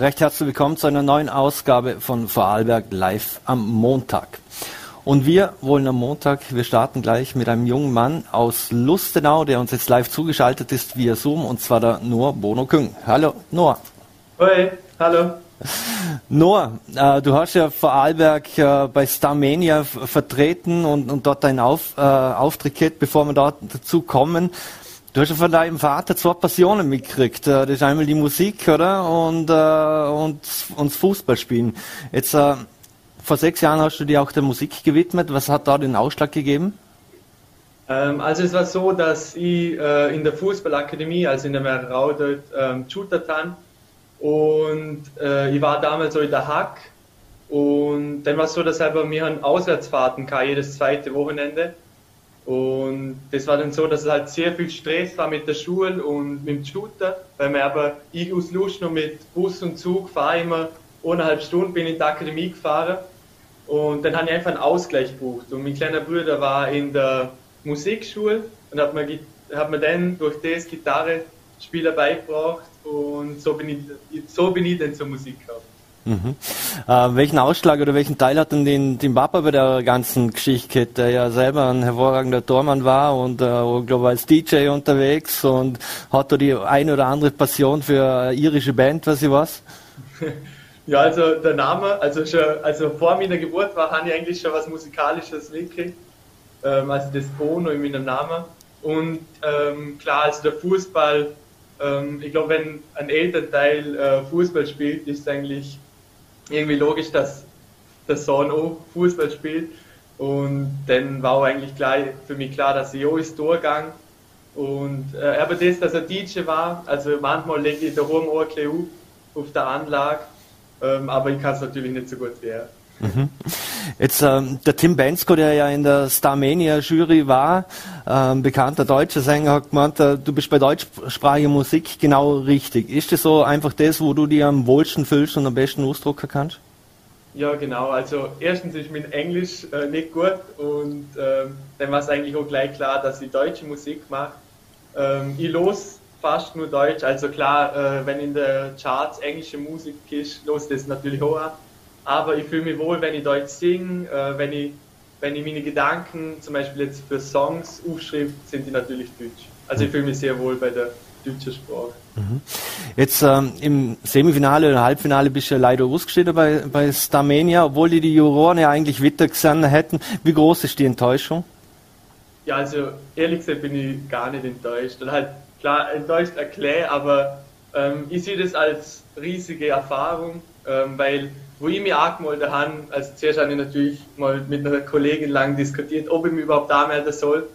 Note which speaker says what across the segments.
Speaker 1: Recht herzlich willkommen zu einer neuen Ausgabe von Vorarlberg live am Montag. Und wir wollen am Montag, wir starten gleich mit einem jungen Mann aus Lustenau, der uns jetzt live zugeschaltet ist via Zoom, und zwar der Noah Bono Küng. Hallo, Noah.
Speaker 2: Hoi, hallo.
Speaker 1: Noah, äh, du hast ja Vorarlberg äh, bei Starmania vertreten und, und dort deinen Auf, äh, Auftritt gehabt, bevor wir dort dazu kommen. Du hast ja von deinem Vater zwei Passionen mitgekriegt. Äh, das ist einmal die Musik, oder? Und, äh, und, und das Fußballspielen. Jetzt, äh, vor sechs Jahren hast du dir auch der Musik gewidmet. Was hat da den Ausschlag gegeben?
Speaker 2: Ähm, also es war so, dass ich äh, in der Fußballakademie, also in der Merau dort, ähm, shooter habe. Und äh, ich war damals so in der Hack. Und dann war es so, dass aber wir an Auswärtsfahrten kam, jedes zweite Wochenende. Und das war dann so, dass es halt sehr viel Stress war mit der Schule und mit dem Shooter, weil wir aber ich aus Lust noch mit Bus und Zug fahre immer eineinhalb Stunden, bin in die Akademie gefahren und dann habe ich einfach einen Ausgleich gebucht. Und mein kleiner Bruder war in der Musikschule und hat mir, hat mir dann durch das Gitarrespieler beigebracht und so bin ich, so bin ich dann zur Musik gekommen.
Speaker 1: Mhm. Äh, welchen Ausschlag oder welchen Teil hat denn den, den Papa bei der ganzen Geschichte, der ja selber ein hervorragender Tormann war und äh, glaube als DJ unterwegs und hat da die eine oder andere Passion für eine irische Band, was ich was?
Speaker 2: Ja, also der Name, also schon, also vor meiner Geburt war, habe ich eigentlich schon was Musikalisches mitgekriegt. Ähm, also das Bono in meinem Namen. Und ähm, klar, also der Fußball, ähm, ich glaube, wenn ein Elternteil äh, Fußball spielt, ist eigentlich irgendwie logisch, dass der Sohn auch Fußball spielt. Und dann war auch eigentlich gleich für mich klar, dass ich auch ins Torgang. Und äh, aber das, dass er DJ war, also manchmal lege ich daheim auch ein auf der Anlage, ähm, aber ich kann es natürlich nicht so gut wie.
Speaker 1: Jetzt ähm, der Tim Bensko, der ja in der Starmania Jury war, ähm, bekannter deutscher Sänger, hat gemeint, äh, du bist bei deutschsprachiger Musik genau richtig. Ist das so einfach das, wo du dir am wohlsten fühlst und am besten ausdrucken kannst?
Speaker 2: Ja, genau. Also erstens ist mein Englisch äh, nicht gut und ähm, dann war es eigentlich auch gleich klar, dass ich deutsche Musik mache. Ähm, ich los fast nur Deutsch, also klar, äh, wenn in der Charts englische Musik ist, los das natürlich auch an aber ich fühle mich wohl, wenn ich Deutsch singe, äh, wenn, ich, wenn ich meine Gedanken zum Beispiel jetzt für Songs aufschreibe, sind die natürlich Deutsch. Also ich fühle mich sehr wohl bei der deutschen Sprache.
Speaker 1: Mhm. Jetzt ähm, im Semifinale oder Halbfinale bist du ja leider ausgeschieden bei, bei Starmania, obwohl die die Juroren ja eigentlich weiter gesehen hätten. Wie groß ist die Enttäuschung?
Speaker 2: Ja, also ehrlich gesagt bin ich gar nicht enttäuscht. Und halt klar enttäuscht erklärt, aber ähm, ich sehe das als riesige Erfahrung, ähm, weil wo ich mich angemeldet habe, also zuerst habe ich natürlich mal mit einer Kollegin lang diskutiert, ob ich mich überhaupt anmelden soll.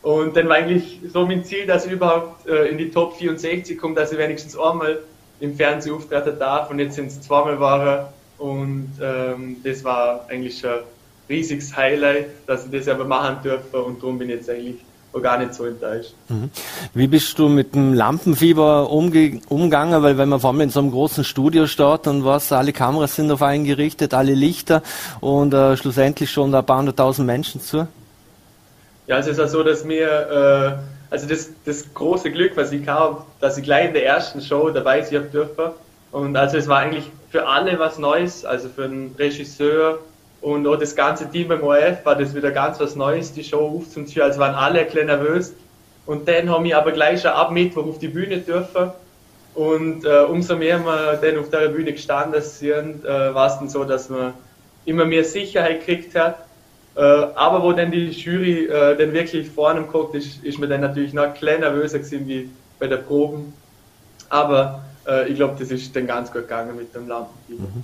Speaker 2: Und dann war eigentlich so mein Ziel, dass ich überhaupt äh, in die Top 64 komme, dass ich wenigstens einmal im Fernsehen auftreten darf. Und jetzt sind es zweimal waren. Und ähm, das war eigentlich schon ein riesiges Highlight, dass ich das aber machen durfte. Und darum bin ich jetzt eigentlich war gar nicht so enttäuscht. Mhm.
Speaker 1: Wie bist du mit dem Lampenfieber umge umgegangen? Weil wenn man vor allem in so einem großen Studio steht und was, alle Kameras sind auf einen gerichtet, alle Lichter und äh, schlussendlich schon ein paar hunderttausend Menschen zu?
Speaker 2: Ja, also es ist ja so, dass mir, äh, also das, das große Glück, was ich habe, dass ich gleich in der ersten Show dabei sein durfte. Und also es war eigentlich für alle was Neues, also für den Regisseur, und auch das ganze Team beim ORF war das wieder ganz was Neues, die Show aufzuziehen. Also waren alle ein bisschen nervös. Und dann haben wir aber gleich schon ab Mittwoch auf die Bühne dürfen. Und äh, umso mehr wir dann auf der Bühne gestanden sind, äh, war es dann so, dass man immer mehr Sicherheit gekriegt hat. Äh, aber wo dann die Jury äh, dann wirklich vorne guckt, ist, ist man dann natürlich noch ein bisschen nervöser gewesen wie bei der Proben. Aber äh, ich glaube, das ist dann ganz gut gegangen mit dem Lampenfieber. Mhm.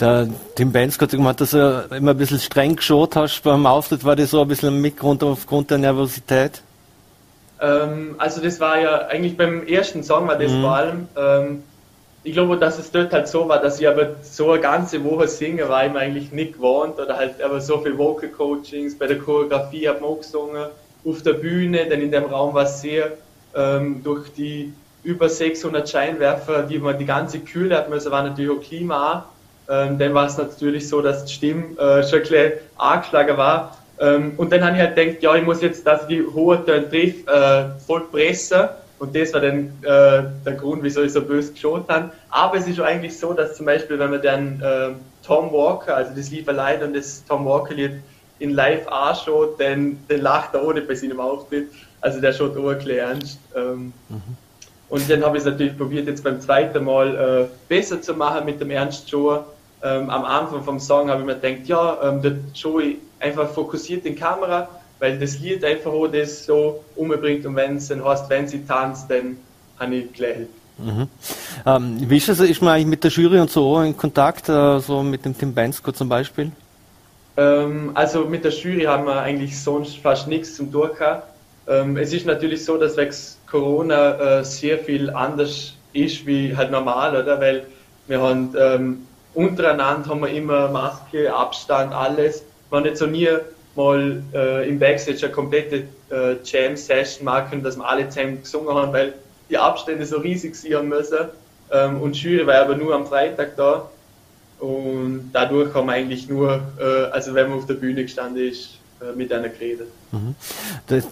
Speaker 1: Der Tim Benz hat gemeint, dass du immer ein bisschen streng geschaut hast beim Auftritt. War das so ein bisschen mit Grund aufgrund der Nervosität?
Speaker 2: Ähm, also das war ja eigentlich beim ersten Song war das mhm. vor allem. Ähm, ich glaube, dass es dort halt so war, dass ich aber so eine ganze Woche singe, war ich mir eigentlich nicht gewohnt oder halt aber so viel Vocal Coachings, bei der Choreografie habe ich auch gesungen, auf der Bühne, denn in dem Raum war es sehr ähm, durch die über 600 Scheinwerfer, die man die ganze Kühle hat müssen, war natürlich auch Klima. Ähm, dann war es natürlich so, dass die Stimme äh, schon ein bisschen angeschlagen war. Ähm, und dann habe ich halt gedacht, ja, ich muss jetzt, dass ich die hohe Töne triff, äh, voll pressen. Und das war dann äh, der Grund, wieso ich so böse geschaut habe. Aber es ist eigentlich so, dass zum Beispiel, wenn man dann äh, Tom Walker, also das Lied Lied und das Tom Walker Lied in live anschaut, dann, dann lacht er ohne bei seinem Auftritt. Also der schaut auch ein bisschen ernst. Ähm, mhm. Und dann habe ich es natürlich probiert, jetzt beim zweiten Mal äh, besser zu machen mit dem Ernst Joe. Ähm, am Anfang vom Song habe ich mir gedacht, ja, ähm, der Joey einfach fokussiert die Kamera, weil das Lied einfach auch das so umbringt und wenn es dann heißt, wenn sie tanzt, dann habe ich gleich
Speaker 1: Mhm. Ähm, wie ist es, ist man eigentlich mit der Jury und so in Kontakt, äh, so mit dem Tim Bensko zum Beispiel?
Speaker 2: Ähm, also mit der Jury haben wir eigentlich sonst fast nichts zum Durchgehen. Ähm, es ist natürlich so, dass wegen Corona äh, sehr viel anders ist wie halt normal, oder? Weil wir haben ähm, untereinander haben wir immer Maske, Abstand, alles. Wir haben jetzt so nie mal äh, im Backstage eine komplette äh, Jam-Session machen können, dass wir alle zusammen gesungen haben, weil die Abstände so riesig sein müssen. Ähm, und Jury war aber nur am Freitag da. Und dadurch haben wir eigentlich nur, äh, also wenn man auf der Bühne gestanden ist, mit einer geredet. Mhm.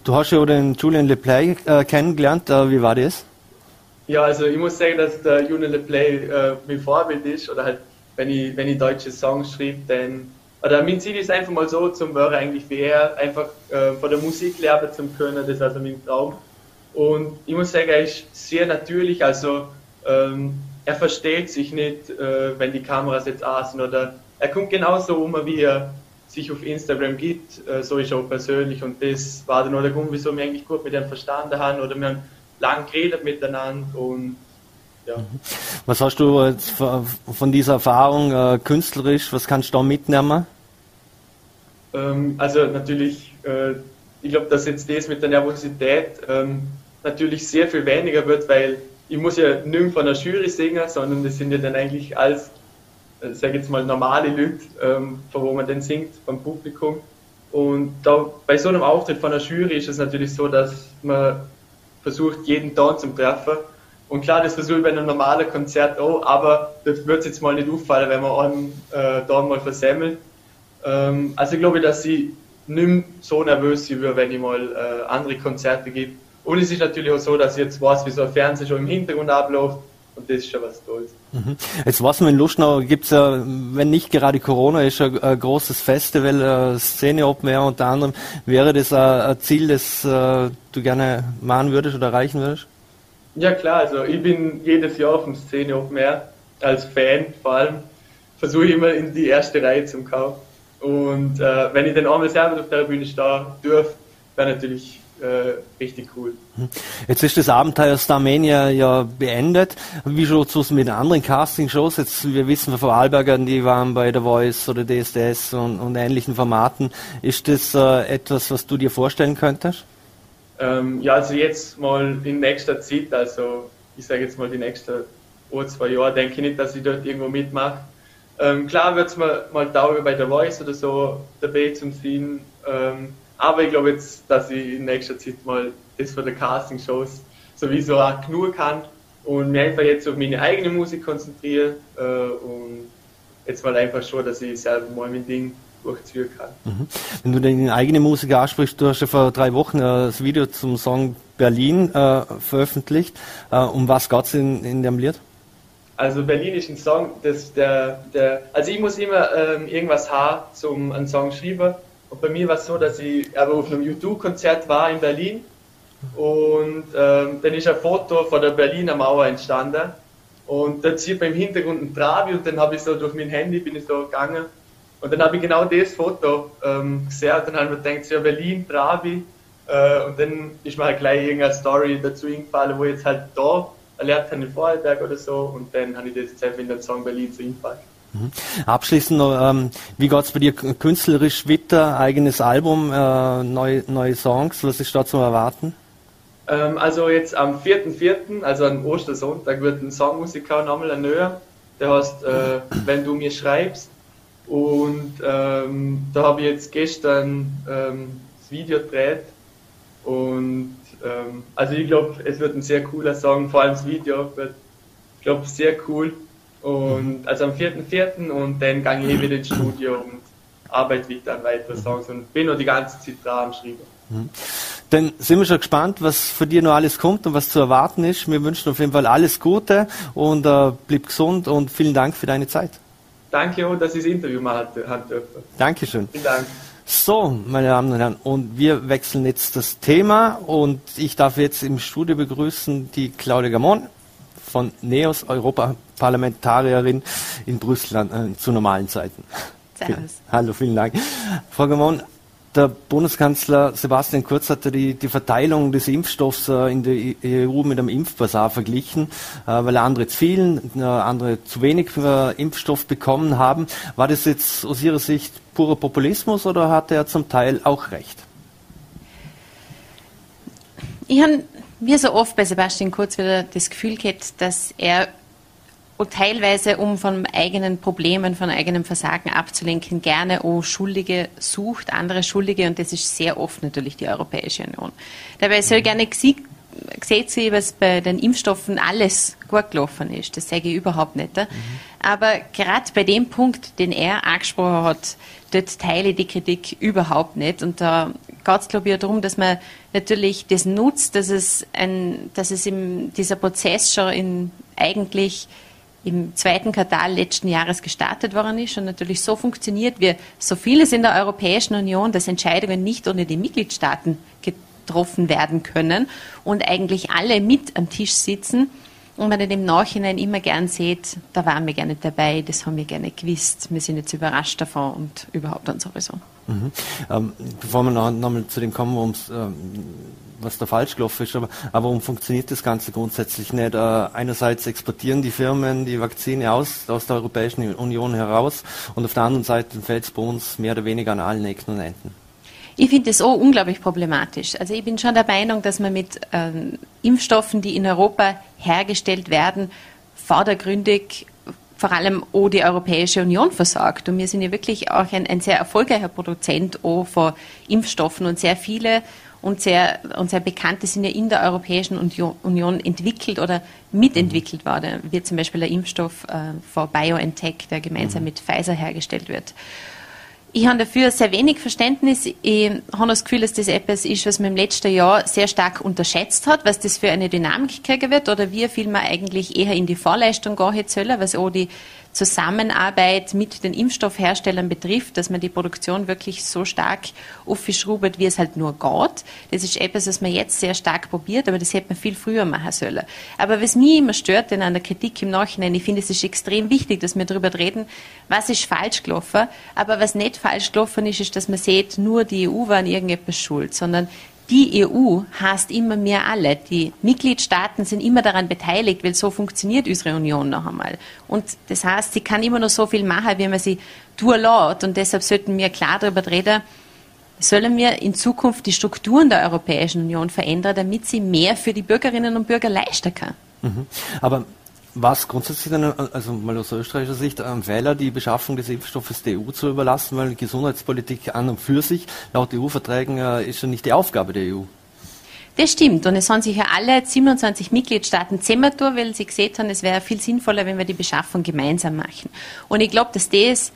Speaker 1: Du hast ja auch den Julian LePlay äh, kennengelernt. Äh, wie war das?
Speaker 2: Ja, also ich muss sagen, dass der Julian LePlay äh, mein Vorbild ist. Oder halt, wenn ich, wenn ich deutsche Songs schreibe, dann. Oder mein Ziel ist einfach mal so, zum Hören eigentlich wie er, einfach äh, von der Musik lernen zu können. Das ist also mein Traum. Und ich muss sagen, er ist sehr natürlich. Also ähm, er versteht sich nicht, äh, wenn die Kameras jetzt sind. Oder er kommt genauso um, wie er sich auf Instagram gibt, äh, so ist auch persönlich und das war dann auch der Grund, wieso wir eigentlich gut mit ihm verstanden haben oder wir haben lang geredet miteinander und ja.
Speaker 1: Was hast du jetzt von dieser Erfahrung äh, künstlerisch, was kannst du da mitnehmen?
Speaker 2: Ähm, also natürlich, äh, ich glaube, dass jetzt das mit der Nervosität ähm, natürlich sehr viel weniger wird, weil ich muss ja nicht von der Jury singen, sondern das sind ja dann eigentlich als äh, sage jetzt mal, normale Leute, ähm, von wo man denn singt, vom Publikum. Und da, bei so einem Auftritt von der Jury ist es natürlich so, dass man versucht, jeden Ton zu treffen. Und klar, das versuche ich bei einem normalen Konzert auch, aber das wird jetzt mal nicht auffallen, wenn man einen äh, Ton mal versemmelt. Ähm, also ich glaube, dass ich nicht mehr so nervös bin, wenn ich mal äh, andere Konzerte gebe. Und es ist natürlich auch so, dass ich jetzt weiß, wie so ein Fernseher schon im Hintergrund abläuft und das ist schon was Tolles.
Speaker 1: Mhm. Jetzt was man in Luschnau gibt es ja, wenn nicht gerade Corona ist, ein, ein großes Festival, eine Szene Open Air unter anderem. Wäre das ein, ein Ziel, das äh, du gerne machen würdest oder erreichen würdest?
Speaker 2: Ja klar, also ich bin jedes Jahr auf dem Szene Open Air als Fan vor allem. Versuche ich immer in die erste Reihe zu kaufen. Und äh, wenn ich dann einmal selber auf der Bühne stehen dürfte, wäre natürlich äh, richtig cool.
Speaker 1: Jetzt ist das Abenteuer Starmania ja beendet. Wie schaut es mit anderen Casting-Shows? Jetzt, wir wissen von Vorarlbergern, die waren bei The Voice oder DSDS und, und ähnlichen Formaten. Ist das äh, etwas, was du dir vorstellen könntest?
Speaker 2: Ähm, ja, also jetzt mal in nächster Zeit, also ich sage jetzt mal die nächsten ein, zwei Jahre, denke ich nicht, dass ich dort irgendwo mitmache. Ähm, klar wird es mir mal dauern bei The Voice oder so dabei zum Sehen. Ähm, aber ich glaube jetzt, dass ich in nächster Zeit mal das von der Casting-Shows sowieso auch genug kann und mir einfach jetzt auf meine eigene Musik konzentriere äh, und jetzt mal einfach schon, dass ich selber mal mein Ding durchziehen kann.
Speaker 1: Mhm. Wenn du deine eigene Musik ansprichst, du hast ja vor drei Wochen äh, das Video zum Song Berlin äh, veröffentlicht. Äh, um was geht es in, in dem Lied?
Speaker 2: Also Berlin ist ein Song, das der, der also ich muss immer ähm, irgendwas haben zum einen Song schreiben und bei mir war es so, dass ich aber auf einem YouTube-Konzert war in Berlin. Und ähm, dann ist ein Foto von der Berliner Mauer entstanden. Und da sieht man im Hintergrund ein Trabi und dann habe ich so durch mein Handy bin ich so gegangen. Und dann habe ich genau das Foto ähm, gesehen und dann habe ich mir gedacht, ja Berlin, Trabi. Äh, und dann ist mir halt gleich irgendeine Story dazu eingefallen, wo ich jetzt halt da erlebt habe in Vorarlberg oder so. Und dann habe ich das jetzt einfach in den Song Berlin so eingefallen.
Speaker 1: Mhm. Abschließend noch, ähm, wie es bei dir künstlerisch weiter? Eigenes Album, äh, neue, neue Songs, was ist da zu erwarten?
Speaker 2: Ähm, also jetzt am 4.4., also am Ostersonntag, wird ein Songmusiker nochmal ein neuer. Der heißt äh, Wenn du mir schreibst. Und ähm, da habe ich jetzt gestern ähm, das Video gedreht. Und ähm, also ich glaube, es wird ein sehr cooler Song, vor allem das Video wird, ich glaube, sehr cool. Und also am 4.4. und dann gehe ich wieder ins Studio und arbeite weiter an weiteren Songs und bin noch die ganze Zeit dran am Schreiben. Mhm.
Speaker 1: Dann sind wir schon gespannt, was für dir noch alles kommt und was zu erwarten ist. Wir wünschen auf jeden Fall alles Gute und äh, bleib gesund und vielen Dank für deine Zeit.
Speaker 2: Danke auch, dass ich das Interview mal haben
Speaker 1: durfte. Dankeschön.
Speaker 2: Vielen Dank.
Speaker 1: So, meine Damen und Herren, und wir wechseln jetzt das Thema und ich darf jetzt im Studio begrüßen die Claudia Gamon von NEOS, Europaparlamentarierin in Brüssel äh, zu normalen Zeiten. Servus. Hallo, vielen Dank. Frau Gamon, der Bundeskanzler Sebastian Kurz hatte die, die Verteilung des Impfstoffs äh, in der EU mit einem Impfbasar verglichen, äh, weil andere zu viel, äh, andere zu wenig Impfstoff bekommen haben. War das jetzt aus Ihrer Sicht purer Populismus oder hatte er zum Teil auch recht?
Speaker 3: Ich habe, wie so oft bei Sebastian Kurz, wieder das Gefühl gehabt, dass er teilweise, um von eigenen Problemen, von eigenem Versagen abzulenken, gerne auch Schuldige sucht, andere Schuldige, und das ist sehr oft natürlich die Europäische Union. Dabei soll gerne gesehen sie, was bei den Impfstoffen alles gut gelaufen ist. Das sage ich überhaupt nicht. Mhm. Aber gerade bei dem Punkt, den er angesprochen hat, dort teile ich die Kritik überhaupt nicht. Und da geht es, glaube ich, darum, dass man natürlich das nutzt, dass es, ein, dass es im, dieser Prozess schon in eigentlich im zweiten Quartal letzten Jahres gestartet worden ist und natürlich so funktioniert wie so vieles in der Europäischen Union, dass Entscheidungen nicht ohne die Mitgliedstaaten getroffen werden können und eigentlich alle mit am Tisch sitzen und man dann im Nachhinein immer gern sieht, da waren wir gerne dabei, das haben wir gerne gewusst, wir sind jetzt überrascht davon und überhaupt dann sowieso.
Speaker 1: Mhm. Ähm, bevor wir noch, noch mal zu dem kommen, ähm, was da falsch gelaufen ist, aber, aber warum funktioniert das Ganze grundsätzlich nicht? Äh, einerseits exportieren die Firmen die Vakzine aus, aus der Europäischen Union heraus und auf der anderen Seite fällt es bei uns mehr oder weniger an allen Ecken und Enden.
Speaker 3: Ich finde das auch unglaublich problematisch. Also ich bin schon der Meinung, dass man mit ähm, Impfstoffen, die in Europa hergestellt werden, vordergründig vor allem auch die Europäische Union versorgt. Und wir sind ja wirklich auch ein, ein sehr erfolgreicher Produzent von Impfstoffen und sehr viele und sehr, und sehr bekannte sind ja in der Europäischen Union entwickelt oder mitentwickelt worden, wie zum Beispiel der Impfstoff äh, von BioNTech, der gemeinsam mhm. mit Pfizer hergestellt wird. Ich habe dafür sehr wenig Verständnis. Ich habe das Gefühl, dass das etwas ist, was man im letzten Jahr sehr stark unterschätzt hat, was das für eine Dynamik kriegen wird oder wie viel man eigentlich eher in die Vorleistung gehen soll, was auch die Zusammenarbeit mit den Impfstoffherstellern betrifft, dass man die Produktion wirklich so stark aufschraubt, wie es halt nur geht. Das ist etwas, was man jetzt sehr stark probiert, aber das hätte man viel früher machen sollen. Aber was mich immer stört denn an der Kritik im Nachhinein, ich finde, es ist extrem wichtig, dass wir darüber reden, was ist falsch gelaufen, aber was nicht falsch gelaufen ist, ist, dass man sieht, nur die EU war an irgendetwas schuld, sondern die EU heißt immer mehr alle. Die Mitgliedstaaten sind immer daran beteiligt, weil so funktioniert unsere Union noch einmal. Und das heißt, sie kann immer noch so viel machen, wie man sie durchlässt. Und deshalb sollten wir klar darüber reden, sollen wir in Zukunft die Strukturen der Europäischen Union verändern, damit sie mehr für die Bürgerinnen und Bürger leisten kann.
Speaker 1: Mhm. Aber was grundsätzlich dann, also mal aus österreichischer Sicht, am Wähler die Beschaffung des Impfstoffes der EU zu überlassen, weil Gesundheitspolitik an und für sich laut EU-Verträgen ist ja nicht die Aufgabe der EU.
Speaker 3: Das stimmt. Und es haben sich ja alle 27 Mitgliedstaaten zusammengetan, weil sie gesehen haben, es wäre viel sinnvoller, wenn wir die Beschaffung gemeinsam machen. Und ich glaube, dass das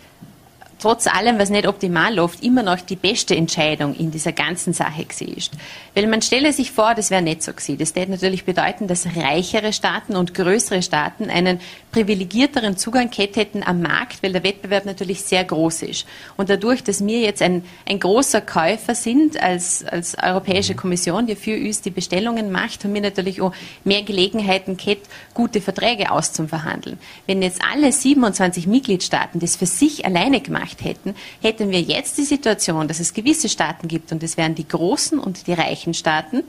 Speaker 3: trotz allem, was nicht optimal läuft, immer noch die beste Entscheidung in dieser ganzen Sache ist. Weil man stelle sich vor, das wäre nicht so gewesen. Das würde natürlich bedeuten, dass reichere Staaten und größere Staaten einen privilegierteren Zugang hätten am Markt, weil der Wettbewerb natürlich sehr groß ist. Und dadurch, dass wir jetzt ein, ein großer Käufer sind als, als Europäische Kommission, die für uns die Bestellungen macht, haben wir natürlich auch mehr Gelegenheiten gehabt, gute Verträge auszuverhandeln. Wenn jetzt alle 27 Mitgliedstaaten das für sich alleine gemacht hätten, hätten wir jetzt die Situation, dass es gewisse Staaten gibt, und das wären die großen und die reichen Staaten,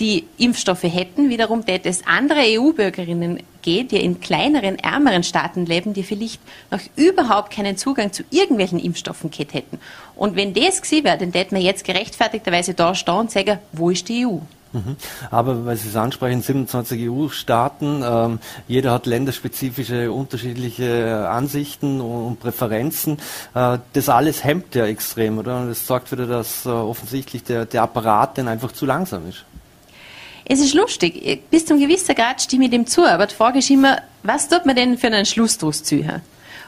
Speaker 3: die Impfstoffe hätten. Wiederum hätte es andere EU-Bürgerinnen geht, die in kleineren, ärmeren Staaten leben, die vielleicht noch überhaupt keinen Zugang zu irgendwelchen Impfstoffen gehabt hätten. Und wenn das gewesen wäre, dann hätten wir jetzt gerechtfertigterweise da stehen und sagen, wo ist die EU?
Speaker 1: Mhm. Aber weil Sie es ansprechen, 27 EU-Staaten, ähm, jeder hat länderspezifische unterschiedliche Ansichten und Präferenzen. Äh, das alles hemmt ja extrem, oder? Und das sorgt wieder, dass äh, offensichtlich der, der Apparat dann einfach zu langsam ist.
Speaker 3: Es ist lustig, bis zum gewissen Grad stimme ich dem zu, aber die Frage ist immer, was tut man denn für einen Schluss daraus ziehen?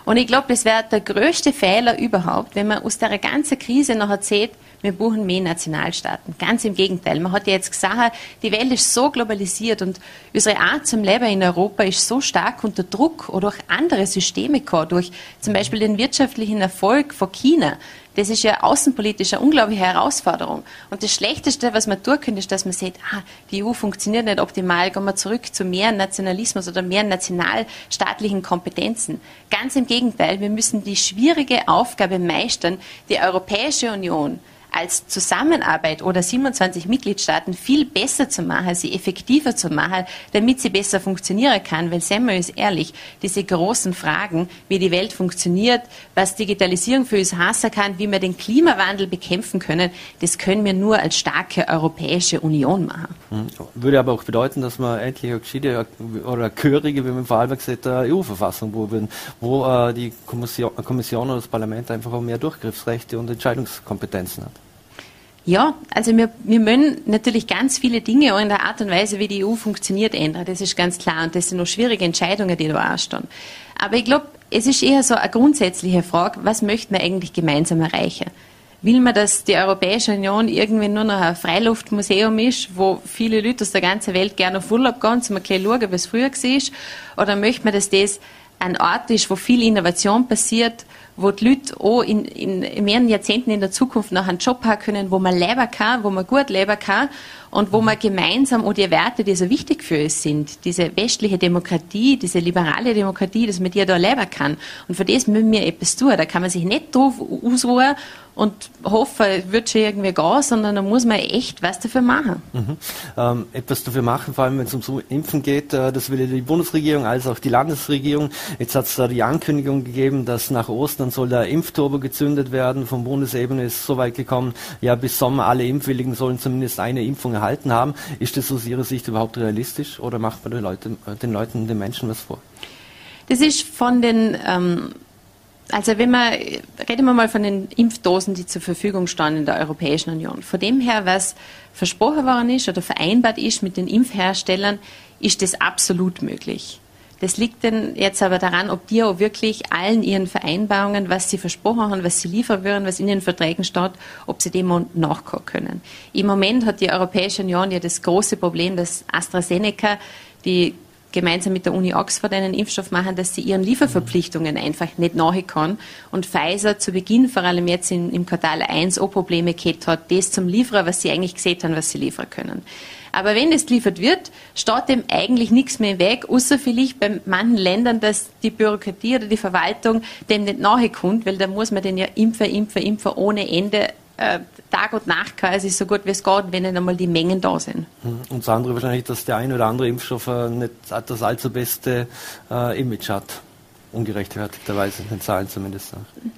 Speaker 3: Und ich glaube, das wäre der größte Fehler überhaupt, wenn man aus der ganzen Krise noch erzählt, wir brauchen mehr Nationalstaaten. Ganz im Gegenteil. Man hat ja jetzt gesagt, die Welt ist so globalisiert und unsere Art zum Leben in Europa ist so stark unter Druck oder durch andere Systeme gekommen, durch zum Beispiel den wirtschaftlichen Erfolg von China. Das ist ja außenpolitisch eine unglaubliche Herausforderung. Und das Schlechteste, was man tun könnte, ist, dass man sieht, ah, die EU funktioniert nicht optimal, gehen wir zurück zu mehr Nationalismus oder mehr nationalstaatlichen Kompetenzen. Ganz im Gegenteil, wir müssen die schwierige Aufgabe meistern, die Europäische Union als Zusammenarbeit oder 27 Mitgliedstaaten viel besser zu machen, sie effektiver zu machen, damit sie besser funktionieren kann. Weil, seien wir uns ehrlich, diese großen Fragen, wie die Welt funktioniert, was Digitalisierung für uns heißen kann, wie wir den Klimawandel bekämpfen können, das können wir nur als starke Europäische Union machen.
Speaker 1: Hm. Würde aber auch bedeuten, dass man endlich gescheite oder gehörige, wie man vor allem gesagt EU-Verfassung, wo, wo äh, die Kommission, Kommission oder das Parlament einfach auch mehr Durchgriffsrechte und Entscheidungskompetenzen hat.
Speaker 3: Ja, also wir, wir müssen natürlich ganz viele Dinge auch in der Art und Weise, wie die EU funktioniert, ändern. Das ist ganz klar. Und das sind noch schwierige Entscheidungen, die da anstehen. Aber ich glaube, es ist eher so eine grundsätzliche Frage, was möchten wir eigentlich gemeinsam erreichen? Will man, dass die Europäische Union irgendwie nur noch ein Freiluftmuseum ist, wo viele Leute aus der ganzen Welt gerne auf Urlaub gehen, zum ein schauen, es früher war? Oder möchte man, dass das ein Ort ist, wo viel Innovation passiert, wo die Leute auch in, in mehreren Jahrzehnten in der Zukunft noch einen Job haben können, wo man leben kann, wo man gut leben kann und wo man gemeinsam auch die Werte, die so wichtig für uns sind, diese westliche Demokratie, diese liberale Demokratie, dass man die da leben kann. Und für das müssen wir etwas tun. Da kann man sich nicht drauf ausruhen und hoffen, es wird schon irgendwie gehen, sondern da muss man echt was dafür machen.
Speaker 1: Mhm. Ähm, etwas dafür machen, vor allem wenn es ums Impfen geht, äh, das will die Bundesregierung als auch die Landesregierung. Jetzt hat es da die Ankündigung gegeben, dass nach Ostern soll der Impfturbo gezündet werden. Von Bundesebene ist so weit gekommen, ja bis Sommer alle Impfwilligen sollen zumindest eine Impfung erhalten haben. Ist das aus Ihrer Sicht überhaupt realistisch oder macht man den Leuten, den, Leuten, den Menschen was vor?
Speaker 3: Das ist von den ähm also wenn man, reden wir mal von den Impfdosen, die zur Verfügung standen in der Europäischen Union. Von dem her, was versprochen worden ist oder vereinbart ist mit den Impfherstellern, ist das absolut möglich. Das liegt denn jetzt aber daran, ob die auch wirklich allen ihren Vereinbarungen, was sie versprochen haben, was sie liefern würden, was in den Verträgen steht, ob sie dem nachkommen können. Im Moment hat die Europäische Union ja das große Problem, dass AstraZeneca die gemeinsam mit der Uni Oxford einen Impfstoff machen, dass sie ihren Lieferverpflichtungen einfach nicht nachkommen. Und Pfizer zu Beginn, vor allem jetzt in, im Quartal 1, auch Probleme gehabt hat, das zum Lieferer, was sie eigentlich gesehen haben, was sie liefern können. Aber wenn es geliefert wird, steht dem eigentlich nichts mehr Weg, außer vielleicht bei manchen Ländern, dass die Bürokratie oder die Verwaltung dem nicht nachkommt, weil da muss man den ja impfen, impfen, impfen ohne Ende äh, Tag und Nacht quasi so gut wie es geht, wenn nicht einmal die Mengen da sind.
Speaker 1: Hm. Und das andere wahrscheinlich, dass der ein oder andere Impfstoff äh, nicht das allzu beste äh, Image hat. Ungerechtfertigterweise in den Zahlen zumindest.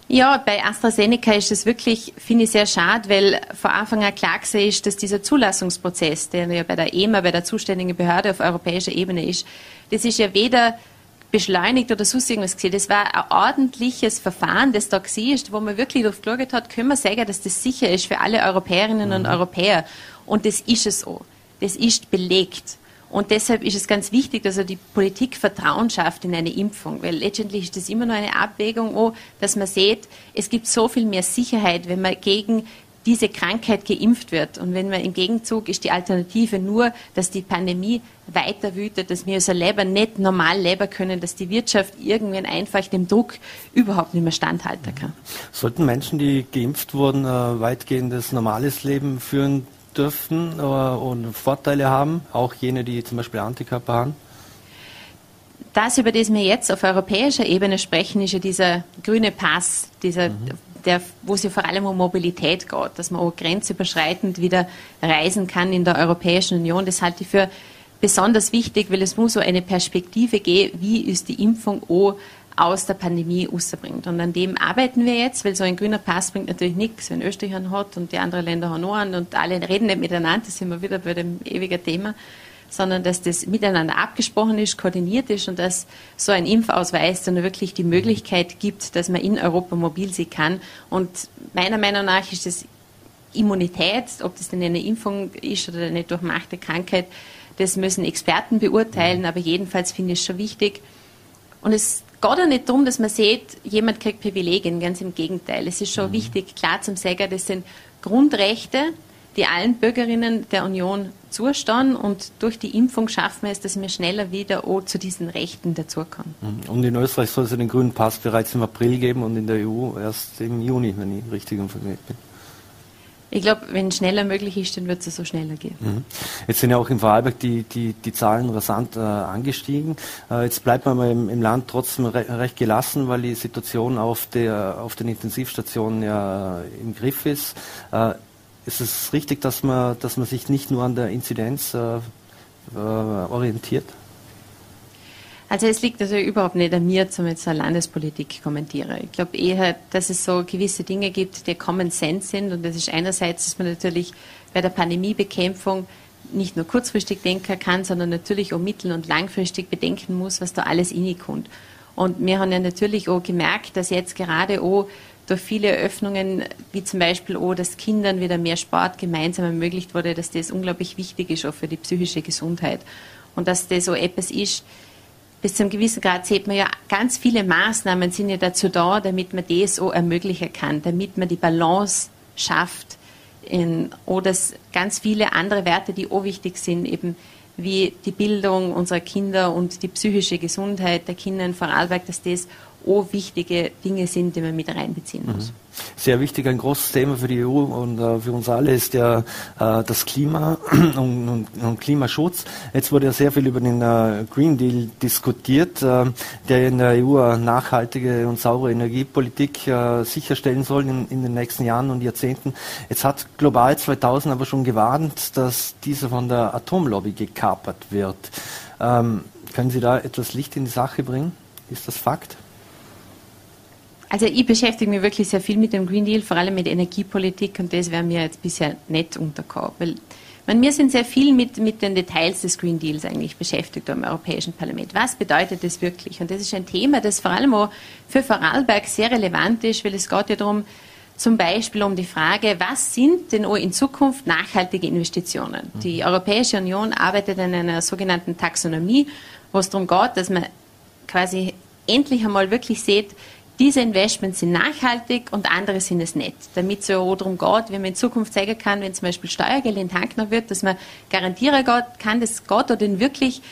Speaker 3: Ja, bei AstraZeneca ist es wirklich, finde ich, sehr schade, weil vor Anfang an klar ist, dass dieser Zulassungsprozess, der ja bei der EMA, bei der zuständigen Behörde auf europäischer Ebene ist, das ist ja weder beschleunigt oder sonst irgendwas gesehen. Das war ein ordentliches Verfahren, das da gesehen ist, wo man wirklich darauf geschaut hat, können wir sagen, dass das sicher ist für alle Europäerinnen mhm. und Europäer. Und das ist es auch. Das ist belegt. Und deshalb ist es ganz wichtig, dass er die Politik Vertrauen schafft in eine Impfung, weil letztendlich ist das immer nur eine Abwägung, auch, dass man sieht, es gibt so viel mehr Sicherheit, wenn man gegen diese Krankheit geimpft wird. Und wenn man im Gegenzug ist die Alternative nur, dass die Pandemie weiter wütet, dass wir unser Leben nicht normal leben können, dass die Wirtschaft irgendwann einfach dem Druck überhaupt nicht mehr standhalten kann.
Speaker 1: Sollten Menschen, die geimpft wurden, weitgehendes normales Leben führen dürfen äh, und Vorteile haben, auch jene, die zum Beispiel Antikörper haben?
Speaker 3: Das, über das wir jetzt auf europäischer Ebene sprechen, ist ja dieser grüne Pass, dieser mhm der, wo es ja vor allem um Mobilität geht, dass man auch grenzüberschreitend wieder reisen kann in der Europäischen Union. Das halte ich für besonders wichtig, weil es muss so eine Perspektive geben, wie ist die Impfung auch aus der Pandemie rausbringt. Und an dem arbeiten wir jetzt, weil so ein grüner Pass bringt natürlich nichts, wenn Österreich einen hat und die anderen Länder haben einen und alle reden nicht miteinander, das sind wir wieder bei dem ewigen Thema sondern dass das miteinander abgesprochen ist, koordiniert ist und dass so ein Impfausweis dann wirklich die Möglichkeit gibt, dass man in Europa mobil sein kann. Und meiner Meinung nach ist das Immunität, ob das denn eine Impfung ist oder eine durchmachte Krankheit, das müssen Experten beurteilen, aber jedenfalls finde ich es schon wichtig, Und es geht auch nicht darum, dass man sieht, jemand kriegt Privilegien, ganz im Gegenteil. Es ist schon mhm. wichtig, klar zum sagen, das sind Grundrechte, die allen Bürgerinnen der Union zustehen und durch die Impfung schaffen wir es, dass wir schneller wieder auch zu diesen Rechten dazukommen.
Speaker 1: Mhm. Und in Österreich soll es den grünen Pass bereits im April geben und in der EU erst im Juni, wenn ich richtig informiert bin.
Speaker 3: Ich glaube, wenn schneller möglich ist, dann wird es so schneller gehen. Mhm.
Speaker 1: Jetzt sind ja auch in Vorarlberg die, die, die Zahlen rasant äh, angestiegen. Äh, jetzt bleibt man im, im Land trotzdem re recht gelassen, weil die Situation auf, der, auf den Intensivstationen ja im Griff ist. Äh, ist es richtig, dass man, dass man sich nicht nur an der Inzidenz äh, äh, orientiert?
Speaker 3: Also es liegt also überhaupt nicht an mir, zum jetzt Landespolitik kommentiere. Ich glaube eher, dass es so gewisse Dinge gibt, die Common Sense sind. Und das ist einerseits, dass man natürlich bei der Pandemiebekämpfung nicht nur kurzfristig denken kann, sondern natürlich auch mittel- und langfristig bedenken muss, was da alles kommt. Und wir haben ja natürlich auch gemerkt, dass jetzt gerade auch durch viele Öffnungen, wie zum Beispiel auch, dass Kindern wieder mehr Sport gemeinsam ermöglicht wurde, dass das unglaublich wichtig ist auch für die psychische Gesundheit. Und dass das so etwas ist, bis zu einem gewissen Grad sieht man ja, ganz viele Maßnahmen sind ja dazu da, damit man auch ermöglichen kann, damit man die Balance schafft. In, oder ganz viele andere Werte, die auch wichtig sind, eben wie die Bildung unserer Kinder und die psychische Gesundheit der Kinder in Vorarlberg, dass das auch wichtige Dinge sind, die man mit reinbeziehen muss. Mhm.
Speaker 1: Sehr wichtig, ein großes Thema für die EU und äh, für uns alle ist ja äh, das Klima und, und, und, Klimaschutz. Jetzt wurde ja sehr viel über den äh, Green Deal diskutiert, äh, der in der EU nachhaltige und saubere Energiepolitik äh, sicherstellen soll in, in, den nächsten Jahren und Jahrzehnten. Jetzt hat Global 2000 aber schon gewarnt, dass dieser von der Atomlobby gekapert wird. Ähm, können Sie da etwas Licht in die Sache bringen? Ist das Fakt?
Speaker 3: Also ich beschäftige mich wirklich sehr viel mit dem Green Deal, vor allem mit Energiepolitik und das wäre mir jetzt bisher nicht untergekommen. Weil wir sind sehr viel mit, mit den Details des Green Deals eigentlich beschäftigt im Europäischen Parlament. Was bedeutet das wirklich? Und das ist ein Thema, das vor allem auch für Vorarlberg sehr relevant ist, weil es geht ja darum, zum Beispiel um die Frage, was sind denn auch in Zukunft nachhaltige Investitionen? Mhm. Die Europäische Union arbeitet an einer sogenannten Taxonomie, wo es darum geht, dass man quasi endlich einmal wirklich sieht, diese Investments sind nachhaltig und andere sind es nicht. Damit es ja auch darum geht, wenn man in Zukunft sagen kann, wenn zum Beispiel Steuergeld noch wird, dass man garantieren kann, das geht denn wirklich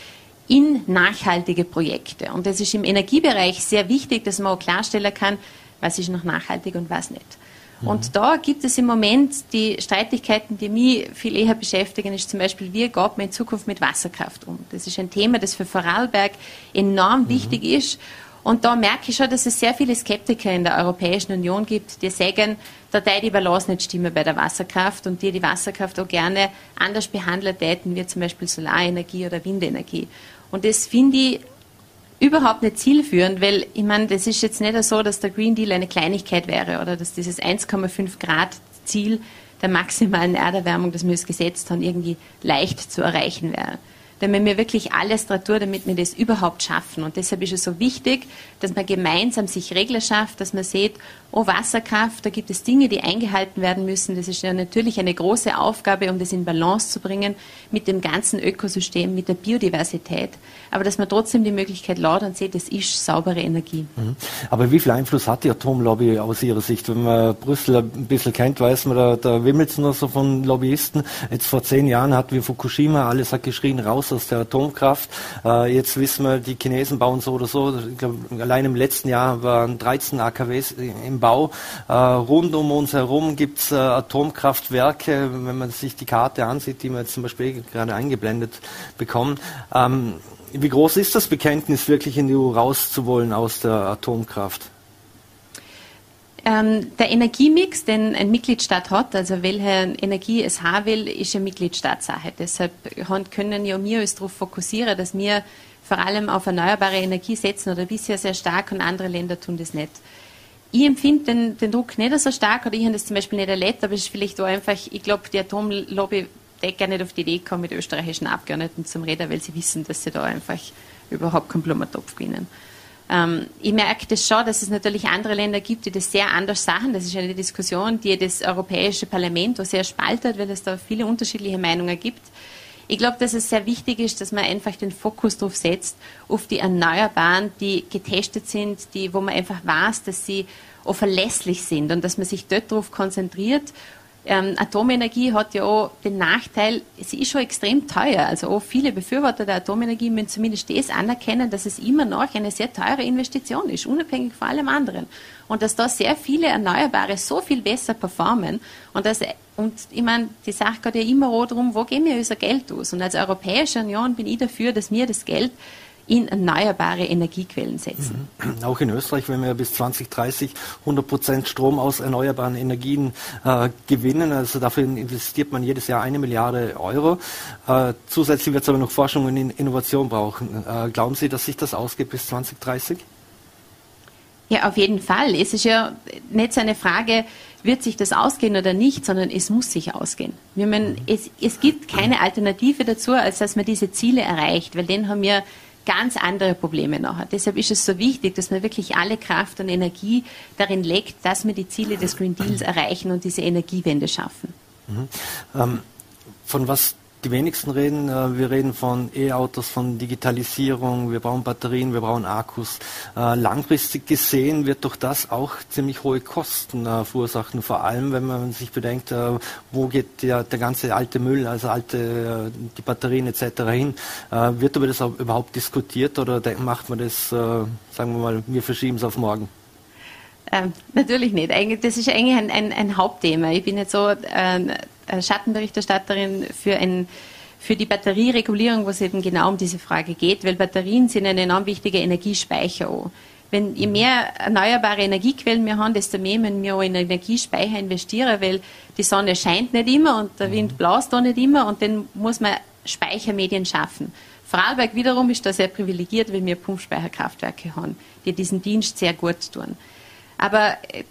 Speaker 3: in nachhaltige Projekte. Und das ist im Energiebereich sehr wichtig, dass man auch klarstellen kann, was ist noch nachhaltig und was nicht. Mhm. Und da gibt es im Moment die Streitigkeiten, die mich viel eher beschäftigen, ist zum Beispiel, wie geht man in Zukunft mit Wasserkraft um? Das ist ein Thema, das für Vorarlberg enorm mhm. wichtig ist. Und da merke ich schon, dass es sehr viele Skeptiker in der Europäischen Union gibt, die sagen, da sei die Balance nicht stimmen bei der Wasserkraft und die die Wasserkraft auch gerne anders behandelt hätten, wie zum Beispiel Solarenergie oder Windenergie. Und das finde ich überhaupt nicht zielführend, weil ich meine, das ist jetzt nicht so, dass der Green Deal eine Kleinigkeit wäre oder dass dieses 1,5 Grad Ziel der maximalen Erderwärmung, das wir uns gesetzt haben, irgendwie leicht zu erreichen wäre damit wir wirklich alles daran tun, damit wir das überhaupt schaffen. Und deshalb ist es so wichtig, dass man gemeinsam sich Regeln schafft, dass man sieht, oh Wasserkraft, da gibt es Dinge, die eingehalten werden müssen. Das ist ja natürlich eine große Aufgabe, um das in Balance zu bringen mit dem ganzen Ökosystem, mit der Biodiversität. Aber dass man trotzdem die Möglichkeit laut und sieht, das ist saubere Energie. Mhm.
Speaker 1: Aber wie viel Einfluss hat die Atomlobby aus Ihrer Sicht? Wenn man Brüssel ein bisschen kennt, weiß man, da, da wimmelt es nur so von Lobbyisten. Jetzt vor zehn Jahren hatten wir Fukushima, alles hat geschrien, raus aus der Atomkraft. Äh, jetzt wissen wir, die Chinesen bauen so oder so. Ich glaube, allein im letzten Jahr waren 13 AKWs im Bau. Äh, rund um uns herum gibt es äh, Atomkraftwerke, wenn man sich die Karte ansieht, die wir jetzt zum Beispiel gerade eingeblendet bekommen. Ähm, wie groß ist das Bekenntnis, wirklich in die EU rauszuwollen aus der Atomkraft?
Speaker 3: Ähm, der Energiemix, den ein Mitgliedstaat hat, also welche Energie es haben will, ist eine Mitgliedstaatssache. Deshalb können ja wir uns darauf fokussieren, dass wir vor allem auf erneuerbare Energie setzen oder bisher sehr stark und andere Länder tun das nicht ich empfinde den, den, Druck nicht so stark oder ich habe das zum Beispiel nicht erlebt, aber es ist vielleicht auch einfach, ich glaube, die Atomlobby deckt gar nicht auf die Idee kommen, mit österreichischen Abgeordneten zum Reden, weil sie wissen, dass sie da einfach überhaupt keinen Blumentopf gewinnen. Ähm, ich merke das schon, dass es natürlich andere Länder gibt, die das sehr anders sagen. Das ist eine Diskussion, die das Europäische Parlament auch sehr spaltet, weil es da viele unterschiedliche Meinungen gibt. Ich glaube, dass es sehr wichtig ist, dass man einfach den Fokus darauf setzt, auf die Erneuerbaren, die getestet sind, die, wo man einfach weiß, dass sie auch verlässlich sind und dass man sich dort darauf konzentriert ähm, Atomenergie hat ja auch den Nachteil, sie ist schon extrem teuer. Also auch viele Befürworter der Atomenergie müssen zumindest das anerkennen, dass es immer noch eine sehr teure Investition ist, unabhängig von allem anderen. Und dass da sehr viele Erneuerbare so viel besser performen und dass und ich meine, die Sache geht ja immer darum, wo geben wir unser Geld aus? Und als Europäische Union bin ich dafür, dass wir das Geld in erneuerbare Energiequellen setzen.
Speaker 1: Mhm. Auch in Österreich, wenn wir bis 2030 100 Prozent Strom aus erneuerbaren Energien äh, gewinnen, also dafür investiert man jedes Jahr eine Milliarde Euro. Äh, zusätzlich wird es aber noch Forschung und Innovation brauchen. Äh, glauben Sie, dass sich das ausgeht bis 2030?
Speaker 3: Ja, auf jeden Fall. Es ist ja nicht so eine Frage, wird sich das ausgehen oder nicht, sondern es muss sich ausgehen. Meine, es, es gibt keine Alternative dazu, als dass man diese Ziele erreicht, weil den haben wir ganz andere Probleme nachher. Deshalb ist es so wichtig, dass man wirklich alle Kraft und Energie darin legt, dass wir die Ziele des Green Deals erreichen und diese Energiewende schaffen.
Speaker 1: Mhm. Ähm, von was die wenigsten reden. Äh, wir reden von E-Autos, von Digitalisierung, wir brauchen Batterien, wir brauchen Akkus. Äh, langfristig gesehen wird doch das auch ziemlich hohe Kosten äh, verursachen, vor allem wenn man sich bedenkt, wo geht der, der ganze alte Müll, also alte die Batterien etc. hin. Wird über das überhaupt diskutiert oder macht man das, sagen wir mal, wir verschieben es auf morgen?
Speaker 3: Ähm, natürlich nicht. das ist eigentlich ein, ein, ein, Hauptthema. Ich bin jetzt so äh, Schattenberichterstatterin für, ein, für die Batterieregulierung, wo es eben genau um diese Frage geht, weil Batterien sind ein enorm wichtiger Energiespeicher auch. Wenn je mehr erneuerbare Energiequellen wir haben, desto mehr müssen wir auch in Energiespeicher investieren, weil die Sonne scheint nicht immer und der Wind blast auch nicht immer und dann muss man Speichermedien schaffen. Vorarlberg wiederum ist da sehr privilegiert, weil wir Pumpspeicherkraftwerke haben, die diesen Dienst sehr gut tun. Aber äh,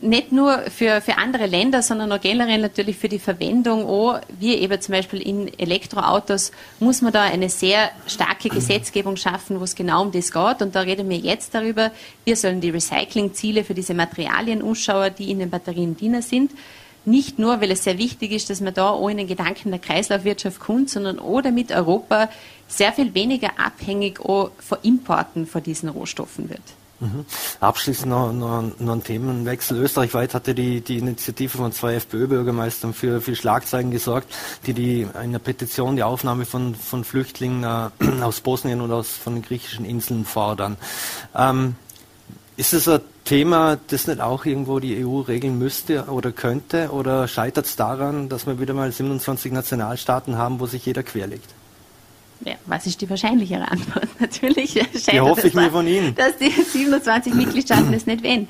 Speaker 3: nicht nur für, für andere Länder, sondern auch generell natürlich für die Verwendung auch, wie eben zum Beispiel in Elektroautos, muss man da eine sehr starke Gesetzgebung schaffen, wo es genau um das geht. Und da reden wir jetzt darüber, wir sollen die Recyclingziele für diese Materialien umschauen, die in den Batterien drin sind. Nicht nur, weil es sehr wichtig ist, dass man da auch in den Gedanken der Kreislaufwirtschaft kommt, sondern auch damit Europa sehr viel weniger abhängig auch von Importen von diesen Rohstoffen wird.
Speaker 1: Mhm. Abschließend noch, noch, noch ein Themenwechsel. Österreichweit hatte die, die Initiative von zwei FPÖ-Bürgermeistern für, für Schlagzeilen gesorgt, die, die in der Petition die Aufnahme von, von Flüchtlingen äh, aus Bosnien und aus, von den griechischen Inseln fordern. Ähm, ist es ein Thema, das nicht auch irgendwo die EU regeln müsste oder könnte? Oder scheitert es daran, dass wir wieder mal 27 Nationalstaaten haben, wo sich jeder querlegt?
Speaker 3: Ja, was ist die wahrscheinlichere Antwort? Natürlich
Speaker 1: scheint hoffe ich mir von Ihnen.
Speaker 3: dass die 27 Mitgliedstaaten es nicht wollen.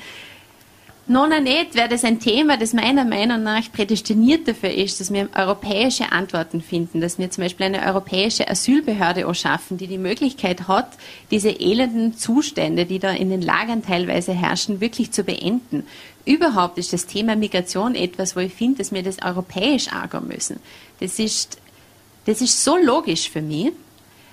Speaker 3: Nona nicht wäre das ein Thema, das meiner Meinung nach prädestiniert dafür ist, dass wir europäische Antworten finden, dass wir zum Beispiel eine europäische Asylbehörde auch schaffen, die die Möglichkeit hat, diese elenden Zustände, die da in den Lagern teilweise herrschen, wirklich zu beenden. Überhaupt ist das Thema Migration etwas, wo ich finde, dass wir das europäisch angehen müssen. Das ist das ist so logisch für mich.